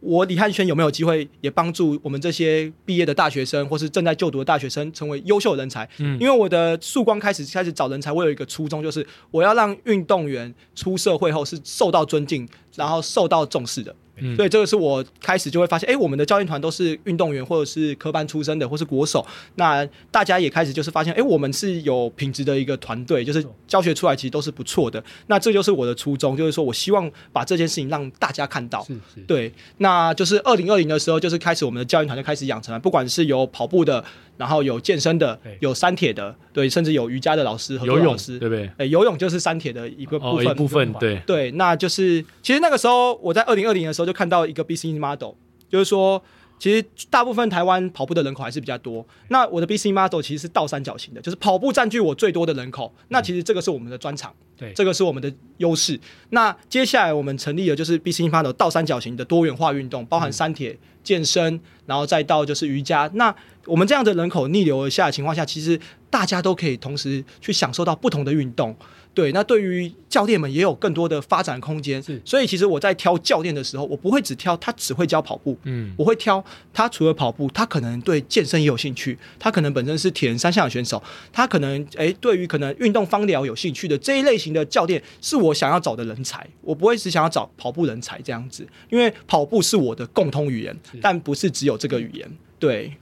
我李汉轩有没有机会也帮助我们这些毕业的大学生，或是正在就读的大学生成为优秀人才？嗯，因为我的曙光开始开始找人才，我有一个初衷，就是我要让运动员出社会后是受到尊敬，然后受到重视的。嗯，所以这个是我开始就会发现，哎，我们的教练团都是运动员或者是科班出身的，或是国手。那大家也开始就是发现，哎，我们是有品质的一个团队，就是教学出来其实都是不错的。那这就是我的初衷，就是说我希望把这件事情让大家看到。是是。对，那就是二零二零的时候，就是开始我们的教练团就开始养成了，不管是有跑步的。然后有健身的，有山铁的，对，甚至有瑜伽的老师和游泳老师，对不对？哎，游泳就是山铁的一个部分，哦、一部分，对对。那就是其实那个时候，我在二零二零的时候就看到一个 business model，就是说，其实大部分台湾跑步的人口还是比较多。那我的 business model 其实是倒三角形的，就是跑步占据我最多的人口。那其实这个是我们的专长，对，这个是我们的优势。那接下来我们成立的就是 business model 倒三角形的多元化运动，包含三铁、嗯、健身，然后再到就是瑜伽。那我们这样的人口逆流而下的情况下，其实大家都可以同时去享受到不同的运动。对，那对于教练们也有更多的发展空间。是，所以其实我在挑教练的时候，我不会只挑他只会教跑步，嗯，我会挑他除了跑步，他可能对健身也有兴趣，他可能本身是铁人三项的选手，他可能诶对于可能运动方疗有兴趣的这一类型的教练，是我想要找的人才。我不会只想要找跑步人才这样子，因为跑步是我的共通语言，但不是只有这个语言。对。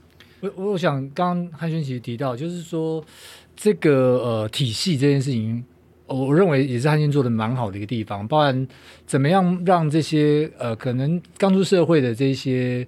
我我想刚刚汉轩其实提到，就是说这个呃体系这件事情，我认为也是汉奸做的蛮好的一个地方，包含怎么样让这些呃可能刚出社会的这些。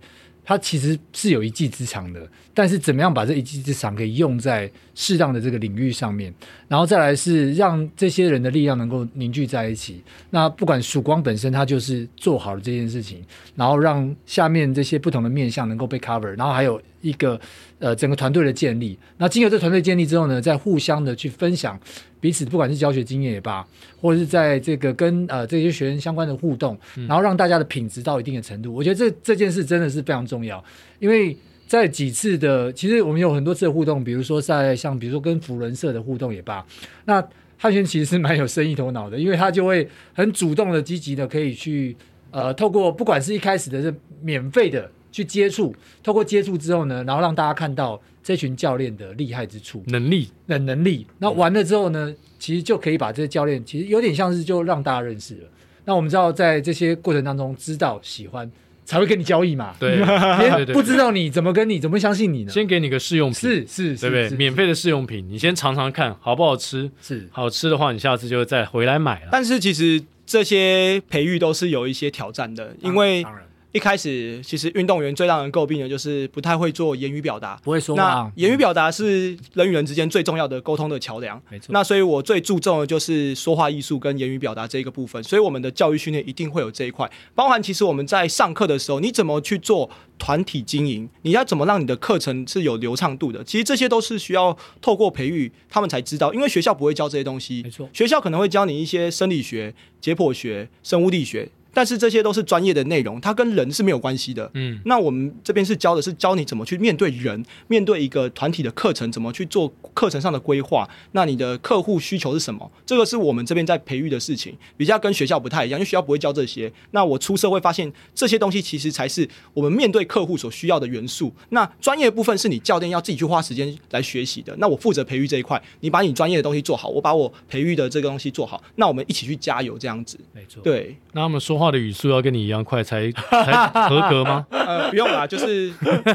他其实是有一技之长的，但是怎么样把这一技之长可以用在适当的这个领域上面，然后再来是让这些人的力量能够凝聚在一起。那不管曙光本身，它就是做好了这件事情，然后让下面这些不同的面向能够被 cover，然后还有一个呃整个团队的建立。那经由这团队建立之后呢，再互相的去分享。彼此不管是教学经验也罢，或者是在这个跟呃这些学员相关的互动，然后让大家的品质到一定的程度，我觉得这这件事真的是非常重要。因为在几次的，其实我们有很多次的互动，比如说在像比如说跟福伦社的互动也罢，那汉轩其实是蛮有生意头脑的，因为他就会很主动的、积极的可以去呃透过不管是一开始的是免费的去接触，透过接触之后呢，然后让大家看到。这群教练的厉害之处、能力、的能力，那完了之后呢，其实就可以把这些教练，其实有点像是就让大家认识了。那我们知道，在这些过程当中，知道、喜欢，才会跟你交易嘛。*laughs* 对，不知道你怎么跟你，怎么相信你呢？先给你个试用品，是是，对不对？免费的试用品，你先尝尝看好不好吃。是好吃的话，你下次就再回来买了。但是其实这些培育都是有一些挑战的，因为。一开始，其实运动员最让人诟病的就是不太会做言语表达，不会说话。那言语表达是人与人之间最重要的沟通的桥梁，没错。那所以我最注重的就是说话艺术跟言语表达这一个部分。所以我们的教育训练一定会有这一块，包含其实我们在上课的时候，你怎么去做团体经营，你要怎么让你的课程是有流畅度的，其实这些都是需要透过培育他们才知道，因为学校不会教这些东西，没错。学校可能会教你一些生理学、解剖学、生物力学。但是这些都是专业的内容，它跟人是没有关系的。嗯，那我们这边是教的是教你怎么去面对人，面对一个团体的课程，怎么去做课程上的规划。那你的客户需求是什么？这个是我们这边在培育的事情，比较跟学校不太一样，因为学校不会教这些。那我出社会发现这些东西其实才是我们面对客户所需要的元素。那专业部分是你教练要自己去花时间来学习的。那我负责培育这一块，你把你专业的东西做好，我把我培育的这个东西做好，那我们一起去加油，这样子。没错，对。那他们说话。的语速要跟你一样快才 *laughs* 才合格吗？呃，不用啦，就是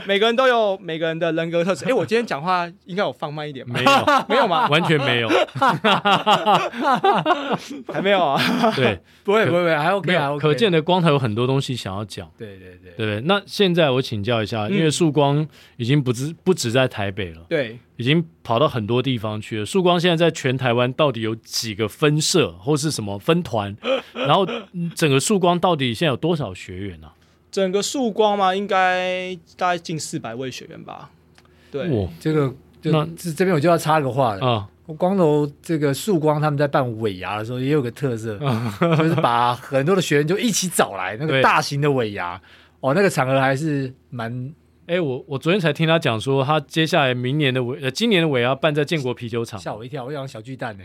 每个人都有每个人的人格特质。哎、欸，我今天讲话应该有放慢一点吗？没有，*laughs* 没有吗？完全没有，*laughs* 还没有啊？对，不会不会不会，还 OK 啊。可见的光头有很多东西想要讲。对对对对，那现在我请教一下，因为曙光已经不止不止在台北了，对。已经跑到很多地方去了。曙光现在在全台湾到底有几个分社或是什么分团？*laughs* 然后整个曙光到底现在有多少学员呢、啊？整个曙光嘛，应该大概近四百位学员吧。对，哇这个就那这这边我就要插个话了啊。光头这个曙光他们在办尾牙的时候也有个特色，就是把很多的学员就一起找来那个大型的尾牙哦，那个场合还是蛮。哎，我我昨天才听他讲说，他接下来明年的尾呃，今年的尾要办在建国啤酒厂，吓我一跳，我想小巨蛋呢。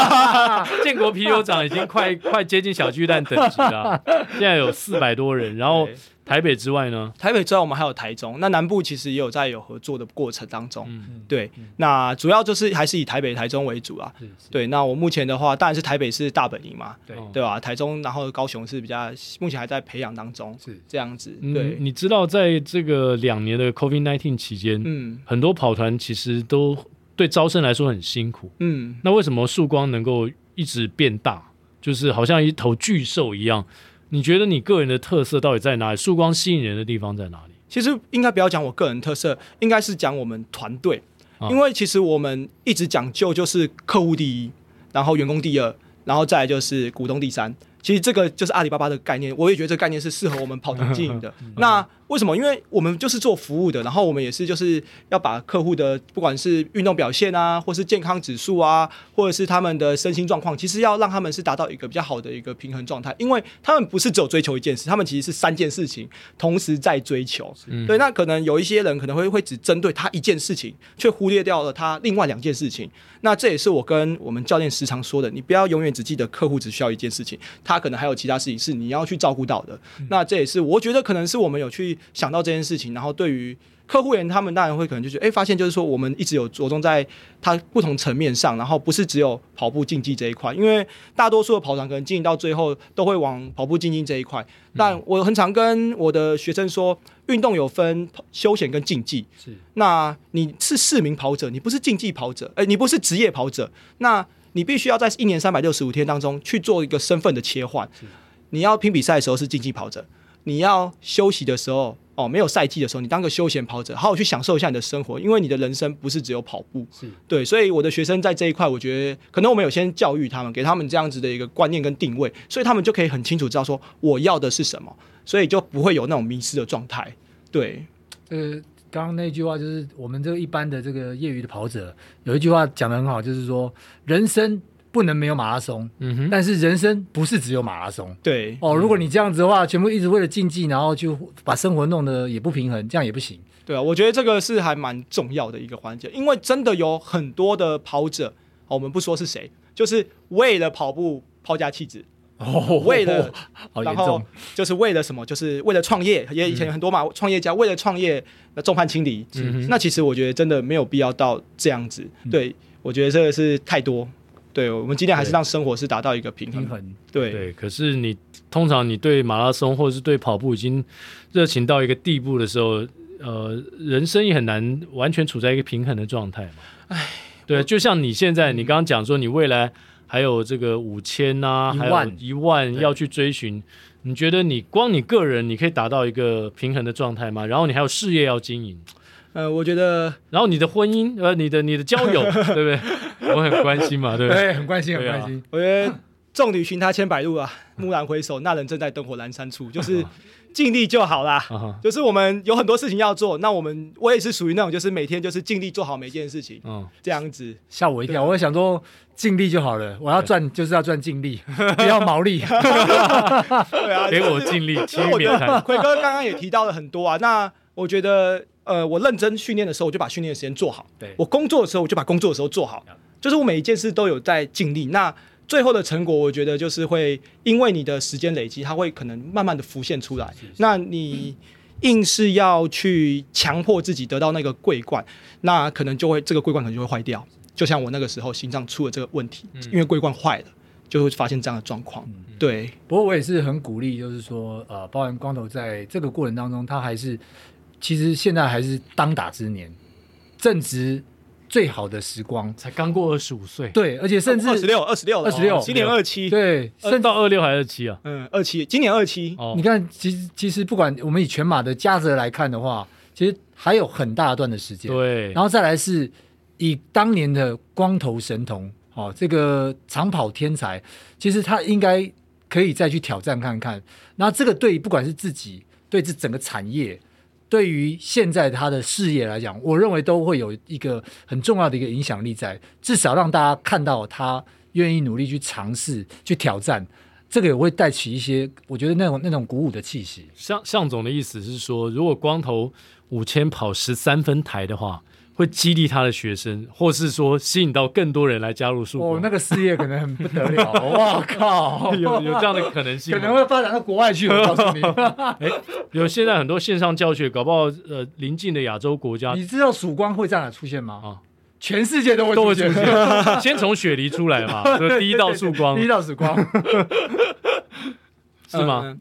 *laughs* 建国啤酒厂已经快快接近小巨蛋等级了，现在有四百多人，然后台北之外呢？台北之外，我们还有台中。那南部其实也有在有合作的过程当中。嗯对。那主要就是还是以台北、台中为主啊。对。那我目前的话，当然是台北是大本营嘛。对。对吧？台中，然后高雄是比较目前还在培养当中。是这样子。对。你知道，在这个两年的 COVID-19 期间，嗯，很多跑团其实都对招生来说很辛苦。嗯。那为什么曙光能够一直变大？就是好像一头巨兽一样。你觉得你个人的特色到底在哪里？曙光吸引人的地方在哪里？其实应该不要讲我个人特色，应该是讲我们团队，啊、因为其实我们一直讲究就是客户第一，然后员工第二，然后再来就是股东第三。其实这个就是阿里巴巴的概念，我也觉得这个概念是适合我们跑团经营的。*laughs* 那为什么？因为我们就是做服务的，然后我们也是就是要把客户的不管是运动表现啊，或是健康指数啊，或者是他们的身心状况，其实要让他们是达到一个比较好的一个平衡状态。因为他们不是只有追求一件事，他们其实是三件事情同时在追求。嗯、对，那可能有一些人可能会会只针对他一件事情，却忽略掉了他另外两件事情。那这也是我跟我们教练时常说的，你不要永远只记得客户只需要一件事情，他可能还有其他事情是你要去照顾到的。嗯、那这也是我觉得可能是我们有去想到这件事情，然后对于客户员，他们当然会可能就是哎，发现就是说我们一直有着重在它不同层面上，然后不是只有跑步竞技这一块，因为大多数的跑团可能经营到最后都会往跑步竞技这一块。但我很常跟我的学生说，运动有分休闲跟竞技，是那你是市民跑者，你不是竞技跑者，哎，你不是职业跑者，那你必须要在一年三百六十五天当中去做一个身份的切换。你要拼比赛的时候是竞技跑者。你要休息的时候，哦，没有赛季的时候，你当个休闲跑者，好好去享受一下你的生活，因为你的人生不是只有跑步。是对，所以我的学生在这一块，我觉得可能我们有先教育他们，给他们这样子的一个观念跟定位，所以他们就可以很清楚知道说我要的是什么，所以就不会有那种迷失的状态。对，呃，刚刚那句话就是我们这个一般的这个业余的跑者有一句话讲得很好，就是说人生。不能没有马拉松，嗯哼，但是人生不是只有马拉松，对哦。如果你这样子的话，全部一直为了竞技，然后就把生活弄得也不平衡，这样也不行。对啊，我觉得这个是还蛮重要的一个环节，因为真的有很多的跑者，我们不说是谁，就是为了跑步抛家弃子，哦，为了，*laughs* 然后就是为了什么？就是为了创业，也以前有很多嘛，创业家为了创业那众叛亲离，嗯，那其实我觉得真的没有必要到这样子。对，我觉得这个是太多。对，我们今天还是让生活是达到一个平衡。平衡对对，可是你通常你对马拉松或者是对跑步已经热情到一个地步的时候，呃，人生也很难完全处在一个平衡的状态嘛。哎，对，就像你现在，你刚刚讲说你未来还有这个五千啊，还有一万要去追寻，你觉得你光你个人你可以达到一个平衡的状态吗？然后你还有事业要经营。呃，我觉得，然后你的婚姻，呃，你的你的交友，*laughs* 对不对？我很关心嘛，对不对？对，很关心，很关心。我觉得众里寻他千百度啊，蓦然回首，那人正在灯火阑珊处，就是尽力就好啦。*laughs* 就是我们有很多事情要做，那我们我也是属于那种，就是每天就是尽力做好每件事情。嗯，这样子吓我一跳，我想说尽力就好了，我要赚就是要赚尽力，不要毛利。*laughs* 对啊，给我尽力，其余免谈。奎哥刚刚也提到了很多啊，那我觉得。呃，我认真训练的时候，我就把训练的时间做好。对，我工作的时候，我就把工作的时候做好。就是我每一件事都有在尽力。那最后的成果，我觉得就是会因为你的时间累积，它会可能慢慢的浮现出来。是是是，那你硬是要去强迫自己得到那个桂冠，那可能就会这个桂冠可能就会坏掉。就像我那个时候心脏出了这个问题，嗯、因为桂冠坏了，就会发现这样的状况。嗯、对。不过我也是很鼓励，就是说，呃，包含光头在这个过程当中，他还是。其实现在还是当打之年，正值最好的时光，才刚过二十五岁，对，而且甚至二十六、二十六、二十六，今年二七，对，升到二六还是二七啊？嗯，二七，今年二七。哦，你看，其实其实不管我们以全马的加值来看的话，其实还有很大段的时间。对，然后再来是以当年的光头神童，哦，这个长跑天才，其实他应该可以再去挑战看看。那这个对不管是自己，对这整个产业。对于现在他的事业来讲，我认为都会有一个很重要的一个影响力在，至少让大家看到他愿意努力去尝试、去挑战，这个也会带起一些我觉得那种那种鼓舞的气息。向向总的意思是说，如果光头五千跑十三分台的话，会激励他的学生，或是说吸引到更多人来加入曙光。哦，那个事业可能很不得了。*laughs* 哇靠，*laughs* 有有这样的可能性，可能会发展到国外去。我告诉你，*laughs* 哎，有现在很多线上教学，搞不好呃邻近的亚洲国家，你知道曙光会在哪出现吗？啊，全世界都会都会出现。先从雪梨出来嘛，第一道曙光，第一道曙光，是吗？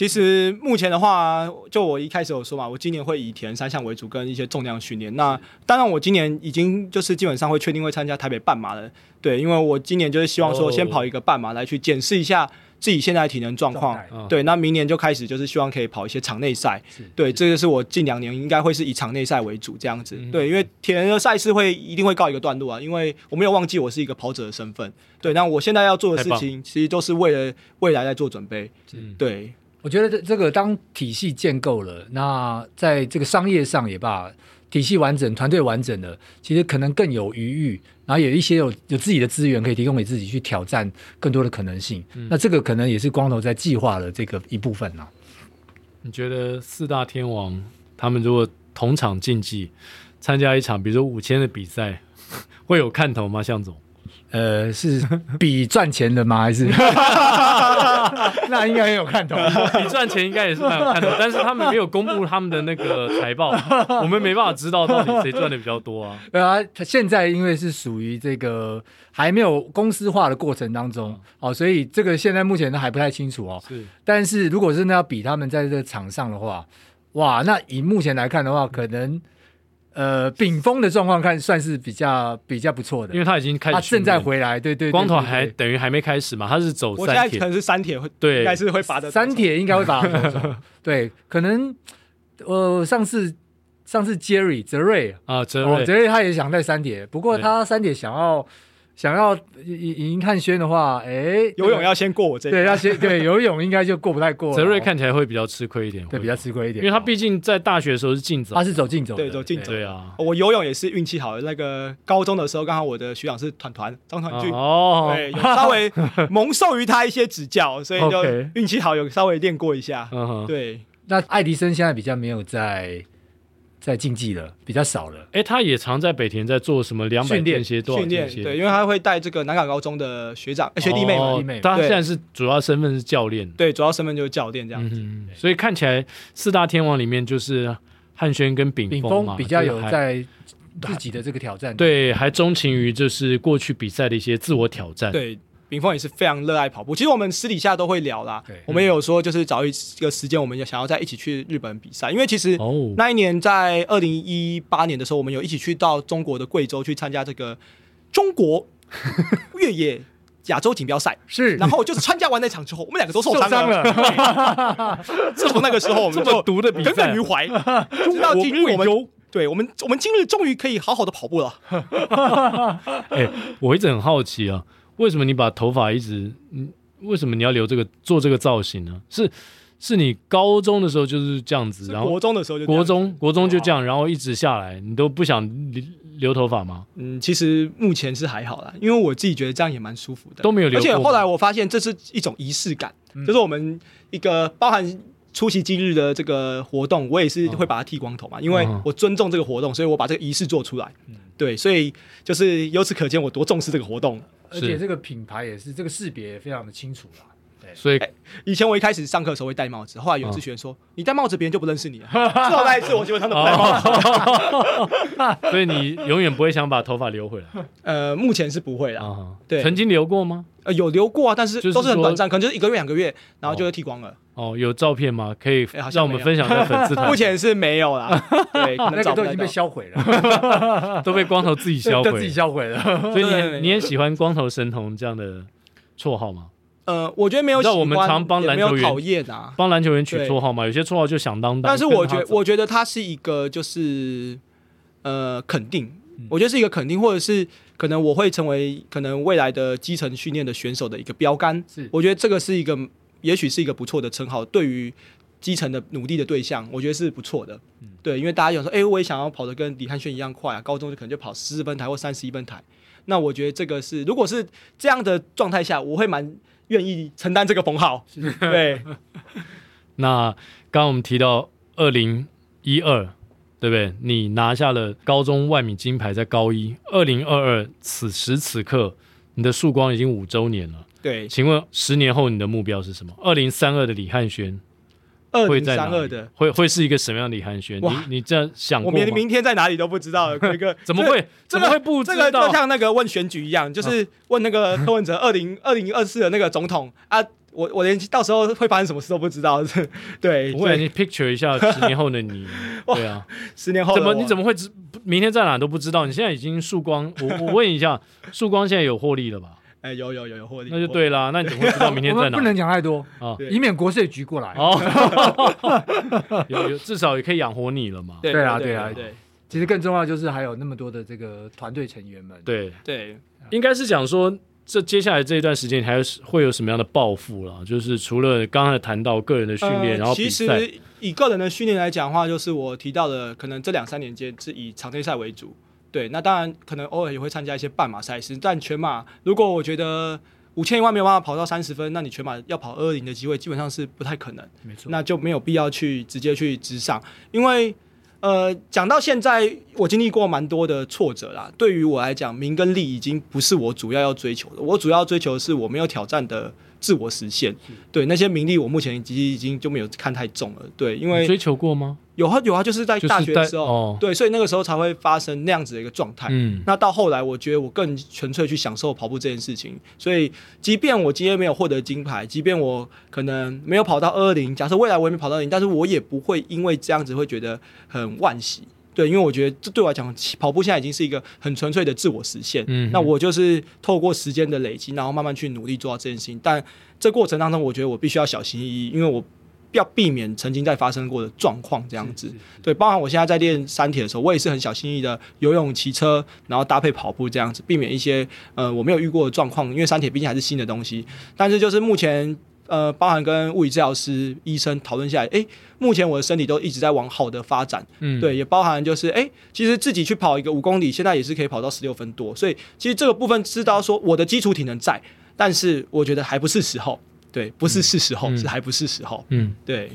其实目前的话，就我一开始有说嘛，我今年会以铁人三项为主，跟一些重量训练。那当然，我今年已经就是基本上会确定会参加台北半马了。对，因为我今年就是希望说先跑一个半马来去检视一下自己现在的体能状况。对，那明年就开始就是希望可以跑一些场内赛。对，这个是我近两年应该会是以场内赛为主这样子。对，因为铁人的赛事会一定会告一个段落啊，因为我没有忘记我是一个跑者的身份。对，那我现在要做的事情其实都是为了未来在做准备。对。我觉得这这个当体系建构了，那在这个商业上也罢，体系完整、团队完整了，其实可能更有余裕，然后有一些有有自己的资源可以提供给自己去挑战更多的可能性。嗯、那这个可能也是光头在计划的这个一部分呢、啊。你觉得四大天王他们如果同场竞技，参加一场比如说五千的比赛，会有看头吗？向总？呃，是比赚钱的吗？还是 *laughs* *laughs* 那应该很有看头。*laughs* 你赚钱应该也是蛮有看头，但是他们没有公布他们的那个财报，*laughs* 我们没办法知道到底谁赚的比较多啊。对啊，他现在因为是属于这个还没有公司化的过程当中，哦，所以这个现在目前都还不太清楚哦。是，但是如果真的要比他们在这个场上的话，哇，那以目前来看的话，可能。呃，丙峰的状况看算是比较比较不错的，因为他已经开始，他正在回来，对对，对，光头还等于还没开始嘛，他是走三铁，我现在可能是三铁会，对，应该是会罚的，三铁应该会罚的，对，可能呃上次上次 Jerry 泽瑞啊，泽瑞泽瑞他也想在三铁，不过他三铁想要。想要赢汉轩的话，哎，游泳要先过我这，对，要先对游泳应该就过不太过。泽瑞看起来会比较吃亏一点，对，比较吃亏一点，因为他毕竟在大学的时候是竞走，他是走竞走，对，走竞走，对啊。我游泳也是运气好，那个高中的时候刚好我的学长是团团张团俊，哦，对，稍微 *laughs* 蒙受于他一些指教，所以就运气好，有稍微练过一下。对，那爱迪生现在比较没有在。在竞技了，比较少了。哎，他也常在北田在做什么两百间歇训练，对，因为他会带这个南港高中的学长、学弟妹嘛。他现在是主要身份是教练，对，主要身份就是教练这样子。所以看起来四大天王里面就是汉轩跟炳峰嘛，比较有在自己的这个挑战，对，还钟情于就是过去比赛的一些自我挑战，对。炳峰也是非常热爱跑步，其实我们私底下都会聊啦。我们也有说，就是找一个时间，我们也想要再一起去日本比赛。因为其实那一年在二零一八年的时候，我们有一起去到中国的贵州去参加这个中国越野亚洲锦标赛。*laughs* 是，然后就是参加完那场之后，我们两个都受伤了。自 *laughs* 从那个时候，我们就耿耿于怀。直到今日，我们对我们，我们今日终于可以好好的跑步了。*laughs* 哎，我一直很好奇啊。为什么你把头发一直？嗯，为什么你要留这个做这个造型呢？是是你高中的时候就是这样子，然后国中的时候就国中国中就这样，然后一直下来，你都不想留留头发吗？嗯，其实目前是还好啦，因为我自己觉得这样也蛮舒服的，都没有留。而且后来我发现这是一种仪式感，嗯、就是我们一个包含出席今日的这个活动，我也是会把它剃光头嘛，因为我尊重这个活动，所以我把这个仪式做出来。嗯、对，所以就是由此可见我多重视这个活动。而且这个品牌也是这个识别也非常的清楚啦。对，所以、欸、以前我一开始上课的时候会戴帽子，后来有一次学员说、哦、你戴帽子别人就不认识你了。*laughs* 最后那一次我基本上都不戴帽子。哦、*laughs* 所以你永远不会想把头发留回来。*laughs* 呃，目前是不会啦。哦、对，曾经留过吗？呃，有留过啊，但是都是很短暂，可能就是一个月两个月，然后就会剃光了。哦，有照片吗？可以让我们分享在粉丝团。目前是没有啦。对，那个都已经被销毁了，都被光头自己销毁，自己销毁了。所以你你也喜欢光头神童这样的绰号吗？呃，我觉得没有喜欢，我们常帮篮球员讨厌啊，帮篮球员取绰号嘛。有些绰号就响当当。但是我觉我觉得他是一个就是呃肯定，我觉得是一个肯定，或者是。可能我会成为可能未来的基层训练的选手的一个标杆，是我觉得这个是一个，也许是一个不错的称号。对于基层的努力的对象，我觉得是不错的。嗯、对，因为大家有时候，哎、欸，我也想要跑得跟李汉轩一样快啊，高中就可能就跑四十分台或三十一分台。那我觉得这个是，如果是这样的状态下，我会蛮愿意承担这个封号。对。*laughs* 那刚刚我们提到二零一二。对不对？你拿下了高中万米金牌，在高一，二零二二此时此刻，你的曙光已经五周年了。对，请问十年后你的目标是什么？二零三二的李汉轩，二零三二的会会是一个什么样的李汉轩？你你这样想过吗？我连明天在哪里都不知道。*laughs* 一个怎么会？怎么会不知道？这个就像那个问选举一样，就是问那个柯文哲二零二零二四的那个总统啊。我我连到时候会发生什么事都不知道，*laughs* 对。不会，你 picture 一下十年后的你，*laughs* 对啊，十年后怎么你怎么会知明天在哪都不知道？你现在已经曙光，我我问一下，曙光现在有获利了吧？哎，有有有有获利，那就对啦。那你怎么会知道 *laughs* 明天在哪？不能讲太多啊，以免国税局过来。哦，*laughs* 有有，至少也可以养活你了嘛。对啊，对啊，对。其实更重要就是还有那么多的这个团队成员们。对对，应该是讲说。这接下来这一段时间还有会有什么样的抱负了？就是除了刚才谈到个人的训练，呃、然后。其实以个人的训练来讲的话，就是我提到的，可能这两三年间是以场内赛为主。对，那当然可能偶尔也会参加一些半马赛事，但全马如果我觉得五千一万没有办法跑到三十分，那你全马要跑二二零的机会基本上是不太可能。没错，那就没有必要去直接去直上，因为。呃，讲到现在，我经历过蛮多的挫折啦。对于我来讲，名跟利已经不是我主要要追求的。我主要追求的是我没有挑战的自我实现。对那些名利，我目前其实已经就没有看太重了。对，因为追求过吗？有啊有啊，就是在大学的时候，哦、对，所以那个时候才会发生那样子的一个状态。嗯，那到后来，我觉得我更纯粹去享受跑步这件事情。所以，即便我今天没有获得金牌，即便我可能没有跑到二二零，假设未来我也没跑到二零，但是我也不会因为这样子会觉得很惋惜。对，因为我觉得这对我来讲，跑步现在已经是一个很纯粹的自我实现。嗯，那我就是透过时间的累积，然后慢慢去努力做到这件事情。但这过程当中，我觉得我必须要小心翼翼，因为我。要避免曾经在发生过的状况，这样子，对，包含我现在在练山铁的时候，我也是很小心翼翼的游泳、骑车，然后搭配跑步这样子，避免一些呃我没有遇过的状况。因为山铁毕竟还是新的东西，但是就是目前呃，包含跟物理治疗师、医生讨论下来，诶，目前我的身体都一直在往好的发展，嗯，对，也包含就是诶，其实自己去跑一个五公里，现在也是可以跑到十六分多，所以其实这个部分知道说我的基础体能在，但是我觉得还不是时候。对，不是是时候，嗯、是还不是时候。嗯，对。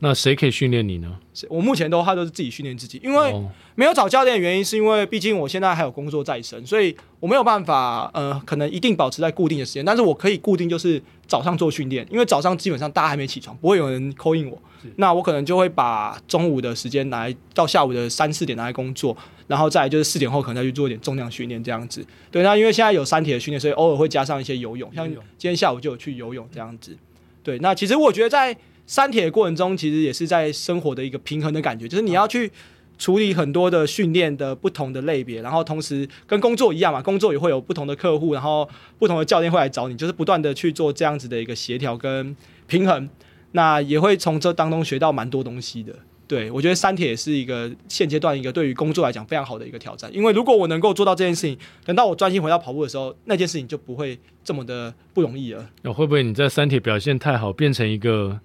那谁可以训练你呢？我目前的话都是自己训练自己，因为没有找教练的原因，是因为毕竟我现在还有工作在身，所以我没有办法，呃，可能一定保持在固定的时间，但是我可以固定就是早上做训练，因为早上基本上大家还没起床，不会有人 call in 我，那我可能就会把中午的时间拿来到下午的三四点拿来工作，然后再来就是四点后可能再去做一点重量训练这样子。对，那因为现在有三体的训练，所以偶尔会加上一些游泳，像今天下午就有去游泳这样子。对，那其实我觉得在。三铁的过程中，其实也是在生活的一个平衡的感觉，就是你要去处理很多的训练的不同的类别，然后同时跟工作一样嘛，工作也会有不同的客户，然后不同的教练会来找你，就是不断的去做这样子的一个协调跟平衡，那也会从这当中学到蛮多东西的。对，我觉得删帖也是一个现阶段一个对于工作来讲非常好的一个挑战，因为如果我能够做到这件事情，等到我专心回到跑步的时候，那件事情就不会这么的不容易了。那会不会你在删帖表现太好，变成一个？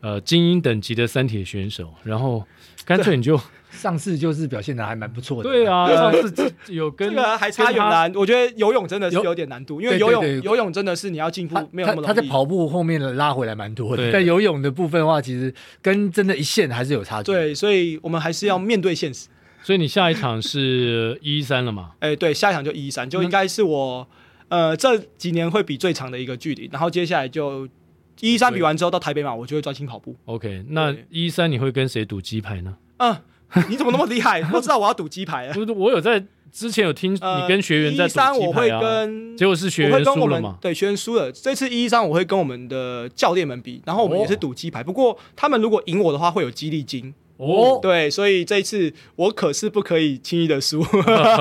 呃，精英等级的三铁选手，然后干脆你就上次就是表现的还蛮不错的。对啊，*laughs* 上次有跟这个还差远难。我觉得游泳真的是有点难度，因为游泳游泳真的是你要进步没有那么容易。他在跑步后面的拉回来蛮多的，在游泳的部分的话，其实跟真的一线还是有差距。对，所以我们还是要面对现实。所以你下一场是一一三了吗？哎，对，下一场就一一三，就应该是我呃这几年会比最长的一个距离，然后接下来就。一三比完之后到台北嘛，我就会专心跑步。OK，那一三你会跟谁赌鸡排呢？嗯，你怎么那么厉害？都知道我要赌鸡排啊？*laughs* 不是，我有在之前有听你跟学员在赌鸡排啊。我会跟，结果是学员输了嘛？对，学员输了。这次一三我会跟我们的教练们比，然后我们也是赌鸡排。不过他们如果赢我的话，会有激励金。哦，对，所以这一次我可是不可以轻易的输，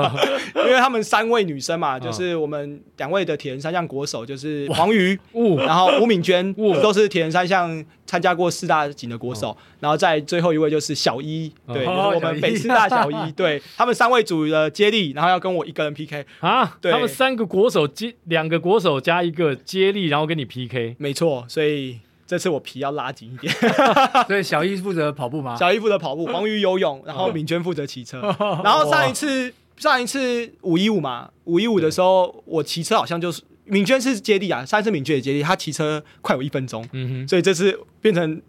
*laughs* 因为他们三位女生嘛，就是我们两位的铁人三项国手，就是黄瑜，然后吴敏娟，都是铁人三项参加过四大锦的国手，然后在最后一位就是小一，对，就是我们北师大小一，对，他们三位组的接力，然后要跟我一个人 PK 啊，对，他们三个国手接两个国手加一个接力，然后跟你 PK，没错，所以。这次我皮要拉紧一点，所 *laughs* 以 *laughs* 小一负责跑步吗？小一负责跑步，黄瑜游泳，然后敏娟负责骑车。*laughs* 然后上一次上一次五一五嘛，五一五的时候我骑车好像就是敏娟是接力啊，上一次敏娟也接力，她骑车快我一分钟，嗯哼，所以这次变成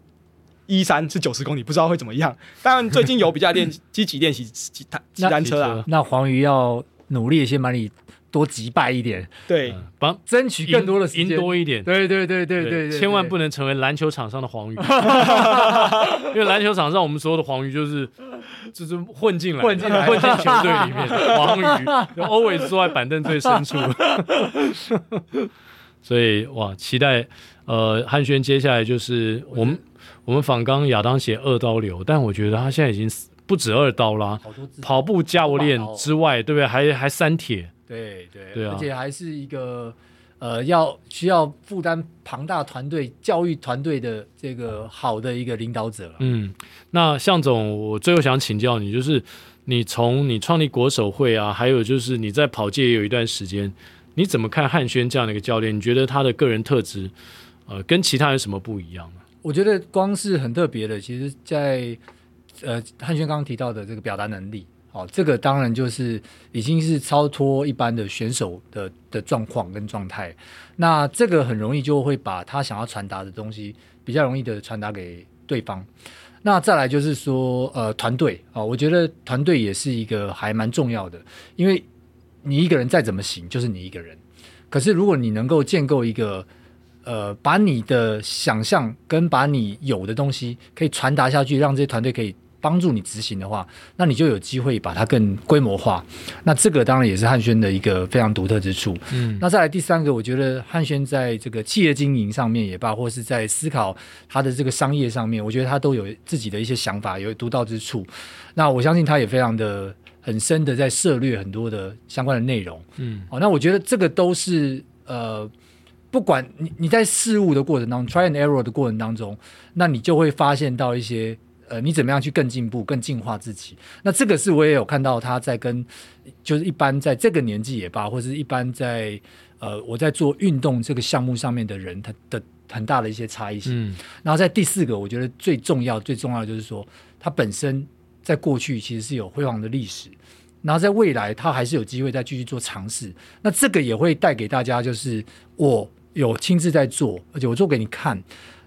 一三是九十公里，不知道会怎么样。当然最近有比较练积极练习骑单骑单车啊。那黄鱼要努力先把你多击败一点，对，帮争取更多的时间，赢多一点。对对对对对，千万不能成为篮球场上的黄鱼，*laughs* 因为篮球场上我们所有的黄鱼就是就是混进来，混进来，混进球队里面的黄鱼，就 *laughs* always 坐在板凳最深处。*laughs* 所以哇，期待呃汉轩接下来就是我们。我们仿刚亚当写二刀流，但我觉得他现在已经不止二刀啦，跑步教练之外，对不对？还还三铁，对对对啊，而且还是一个呃，要需要负担庞大团队教育团队的这个好的一个领导者。嗯，那向总，我最后想请教你，就是你从你创立国手会啊，还有就是你在跑界也有一段时间，你怎么看汉轩这样的一个教练？你觉得他的个人特质，呃，跟其他人有什么不一样？我觉得光是很特别的，其实在，在呃汉轩刚刚提到的这个表达能力，哦，这个当然就是已经是超脱一般的选手的的状况跟状态。那这个很容易就会把他想要传达的东西比较容易的传达给对方。那再来就是说，呃，团队啊，我觉得团队也是一个还蛮重要的，因为你一个人再怎么行，就是你一个人。可是如果你能够建构一个呃，把你的想象跟把你有的东西可以传达下去，让这些团队可以帮助你执行的话，那你就有机会把它更规模化。那这个当然也是汉轩的一个非常独特之处。嗯，那再来第三个，我觉得汉轩在这个企业经营上面也罢，或是在思考他的这个商业上面，我觉得他都有自己的一些想法，有独到之处。那我相信他也非常的很深的在涉略很多的相关的内容。嗯，哦，那我觉得这个都是呃。不管你你在事物的过程当中，try and error 的过程当中，那你就会发现到一些呃，你怎么样去更进步、更进化自己。那这个是我也有看到他在跟，就是一般在这个年纪也罢，或是一般在呃我在做运动这个项目上面的人，他的很大的一些差异性。嗯。然后在第四个，我觉得最重要、最重要的就是说，他本身在过去其实是有辉煌的历史，然后在未来他还是有机会再继续做尝试。那这个也会带给大家，就是我。有亲自在做，而且我做给你看，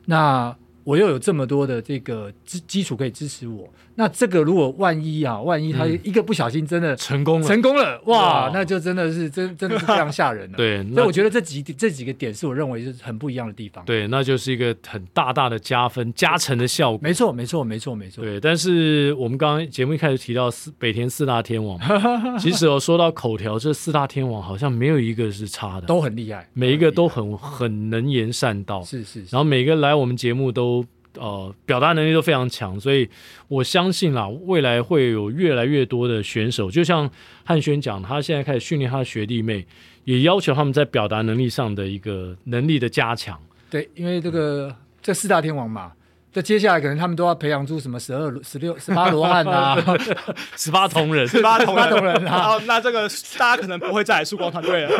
那我又有这么多的这个基基础可以支持我。那这个如果万一啊，万一他一个不小心真的成功了，成功了，哇，那就真的是真真的是非常吓人了。*laughs* 对，所以我觉得这几这几个点是我认为是很不一样的地方。对，那就是一个很大大的加分加成的效果。没错，没错，没错，没错。对，但是我们刚刚节目一开始提到四北田四大天王，*laughs* 其实哦说到口条，这四大天王好像没有一个是差的，都很厉害，每一个都很很能言善道。是是，然后每个来我们节目都。呃，表达能力都非常强，所以我相信啦，未来会有越来越多的选手，就像汉轩讲，他现在开始训练他的学弟妹，也要求他们在表达能力上的一个能力的加强。对，因为这个这四大天王嘛，这接下来可能他们都要培养出什么十二、十六、十八罗汉啊，*laughs* 十八铜人，十八铜人啊。*laughs* 那这个大家可能不会再来曙光团队了，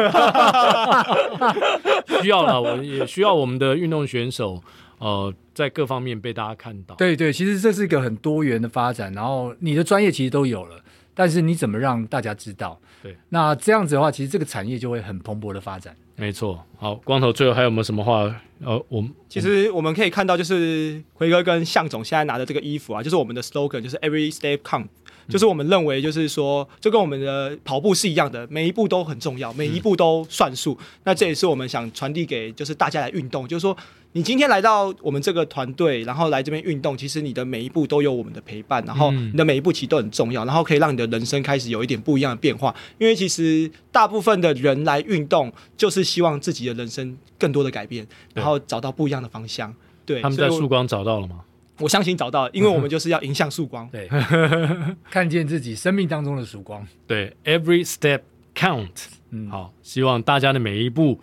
*laughs* 需要了，我也需要我们的运动选手。呃，在各方面被大家看到。对对，其实这是一个很多元的发展。然后你的专业其实都有了，但是你怎么让大家知道？对，那这样子的话，其实这个产业就会很蓬勃的发展。没错。好，光头，最后还有没有什么话？呃，我们其实我们可以看到，就是辉哥跟向总现在拿的这个衣服啊，就是我们的 slogan，就是 Every step count。就是我们认为，就是说，就跟我们的跑步是一样的，每一步都很重要，每一步都算数。嗯、那这也是我们想传递给就是大家来运动，就是说，你今天来到我们这个团队，然后来这边运动，其实你的每一步都有我们的陪伴，然后你的每一步其实都很重要，然后可以让你的人生开始有一点不一样的变化。因为其实大部分的人来运动，就是希望自己的人生更多的改变，然后找到不一样的方向。对，他们在曙光找到了吗？我相信找到，因为我们就是要迎向曙光，对，*laughs* 看见自己生命当中的曙光。对，every step count。嗯，好，希望大家的每一步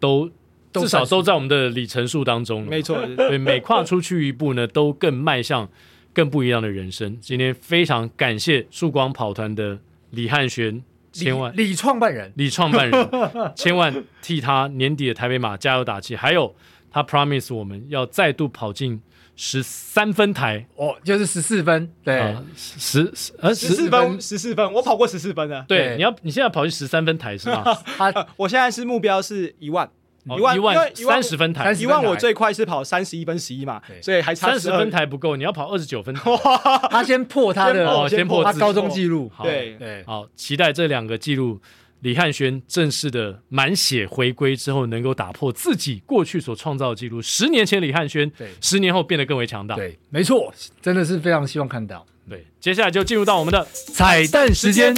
都至少都在我们的里程数当中。没错，对，*laughs* 每跨出去一步呢，都更迈向更不一样的人生。今天非常感谢曙光跑团的李汉轩，千万李创办人，李创办人，千万替他年底的台北马加油打气。还有，他 promise 我们要再度跑进。十三分台哦，就是十四分，对，呃、十十呃十四分，十四分，我跑过十四分的。对，对你要你现在跑去十三分台是吗？*laughs* 他，*laughs* 我现在是目标是一万，一万一万三十分台，一万我最快是跑三十一分十一嘛，所以还差三十分台不够，你要跑二十九分台。他先破他的，哦，先破他高中纪录。对对，好，期待这两个记录。李汉轩正式的满血回归之后，能够打破自己过去所创造的记录。十年前李汉轩，对，十年后变得更为强大。对，没错，真的是非常希望看到。对，接下来就进入到我们的彩蛋时间。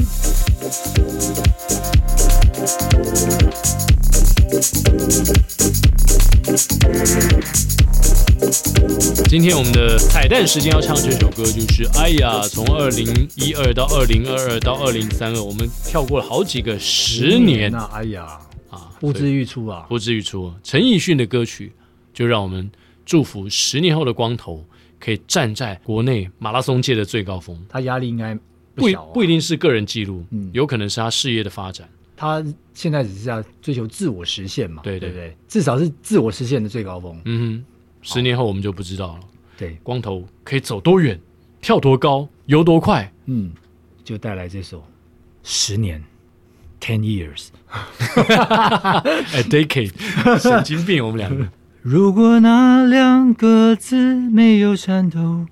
今天我们的彩蛋时间要唱这首歌，就是哎呀，从二零一二到二零二二到二零三二，我们跳过了好几个十年啊！哎呀，啊，呼之欲出啊，呼之欲出。陈奕迅的歌曲，就让我们祝福十年后的光头可以站在国内马拉松界的最高峰。他压力应该不不一定是个人记录，嗯，有可能是他事业的发展。他现在只是在追求自我实现嘛，对对对，至少是自我实现的最高峰。嗯哼，十年后我们就不知道了。对，光头可以走多远，跳多高，游多快？嗯，就带来这首《十年》（Ten Years）。*laughs* A decade，神经病，我们两个。*laughs* 如果那两个字没有颤抖，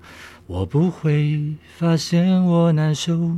我不会发现我难受。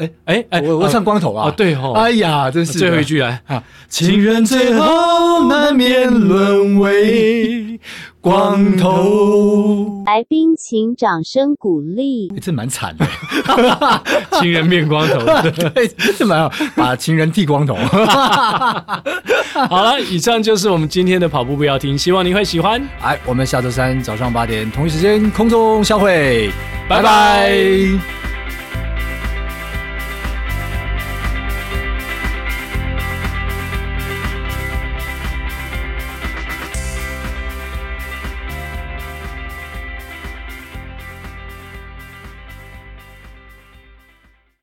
哎哎哎，我我唱光头啊！啊对哦，哎呀，真是最后一句来啊！情人最后难免沦为光头。来宾请掌声鼓励。这蛮惨的，*laughs* 情人变光头，*laughs* 对，这蛮好，把情人剃光头。*laughs* 好了，以上就是我们今天的跑步不要停，希望你会喜欢。哎，我们下周三早上八点同一时间空中相会，拜拜。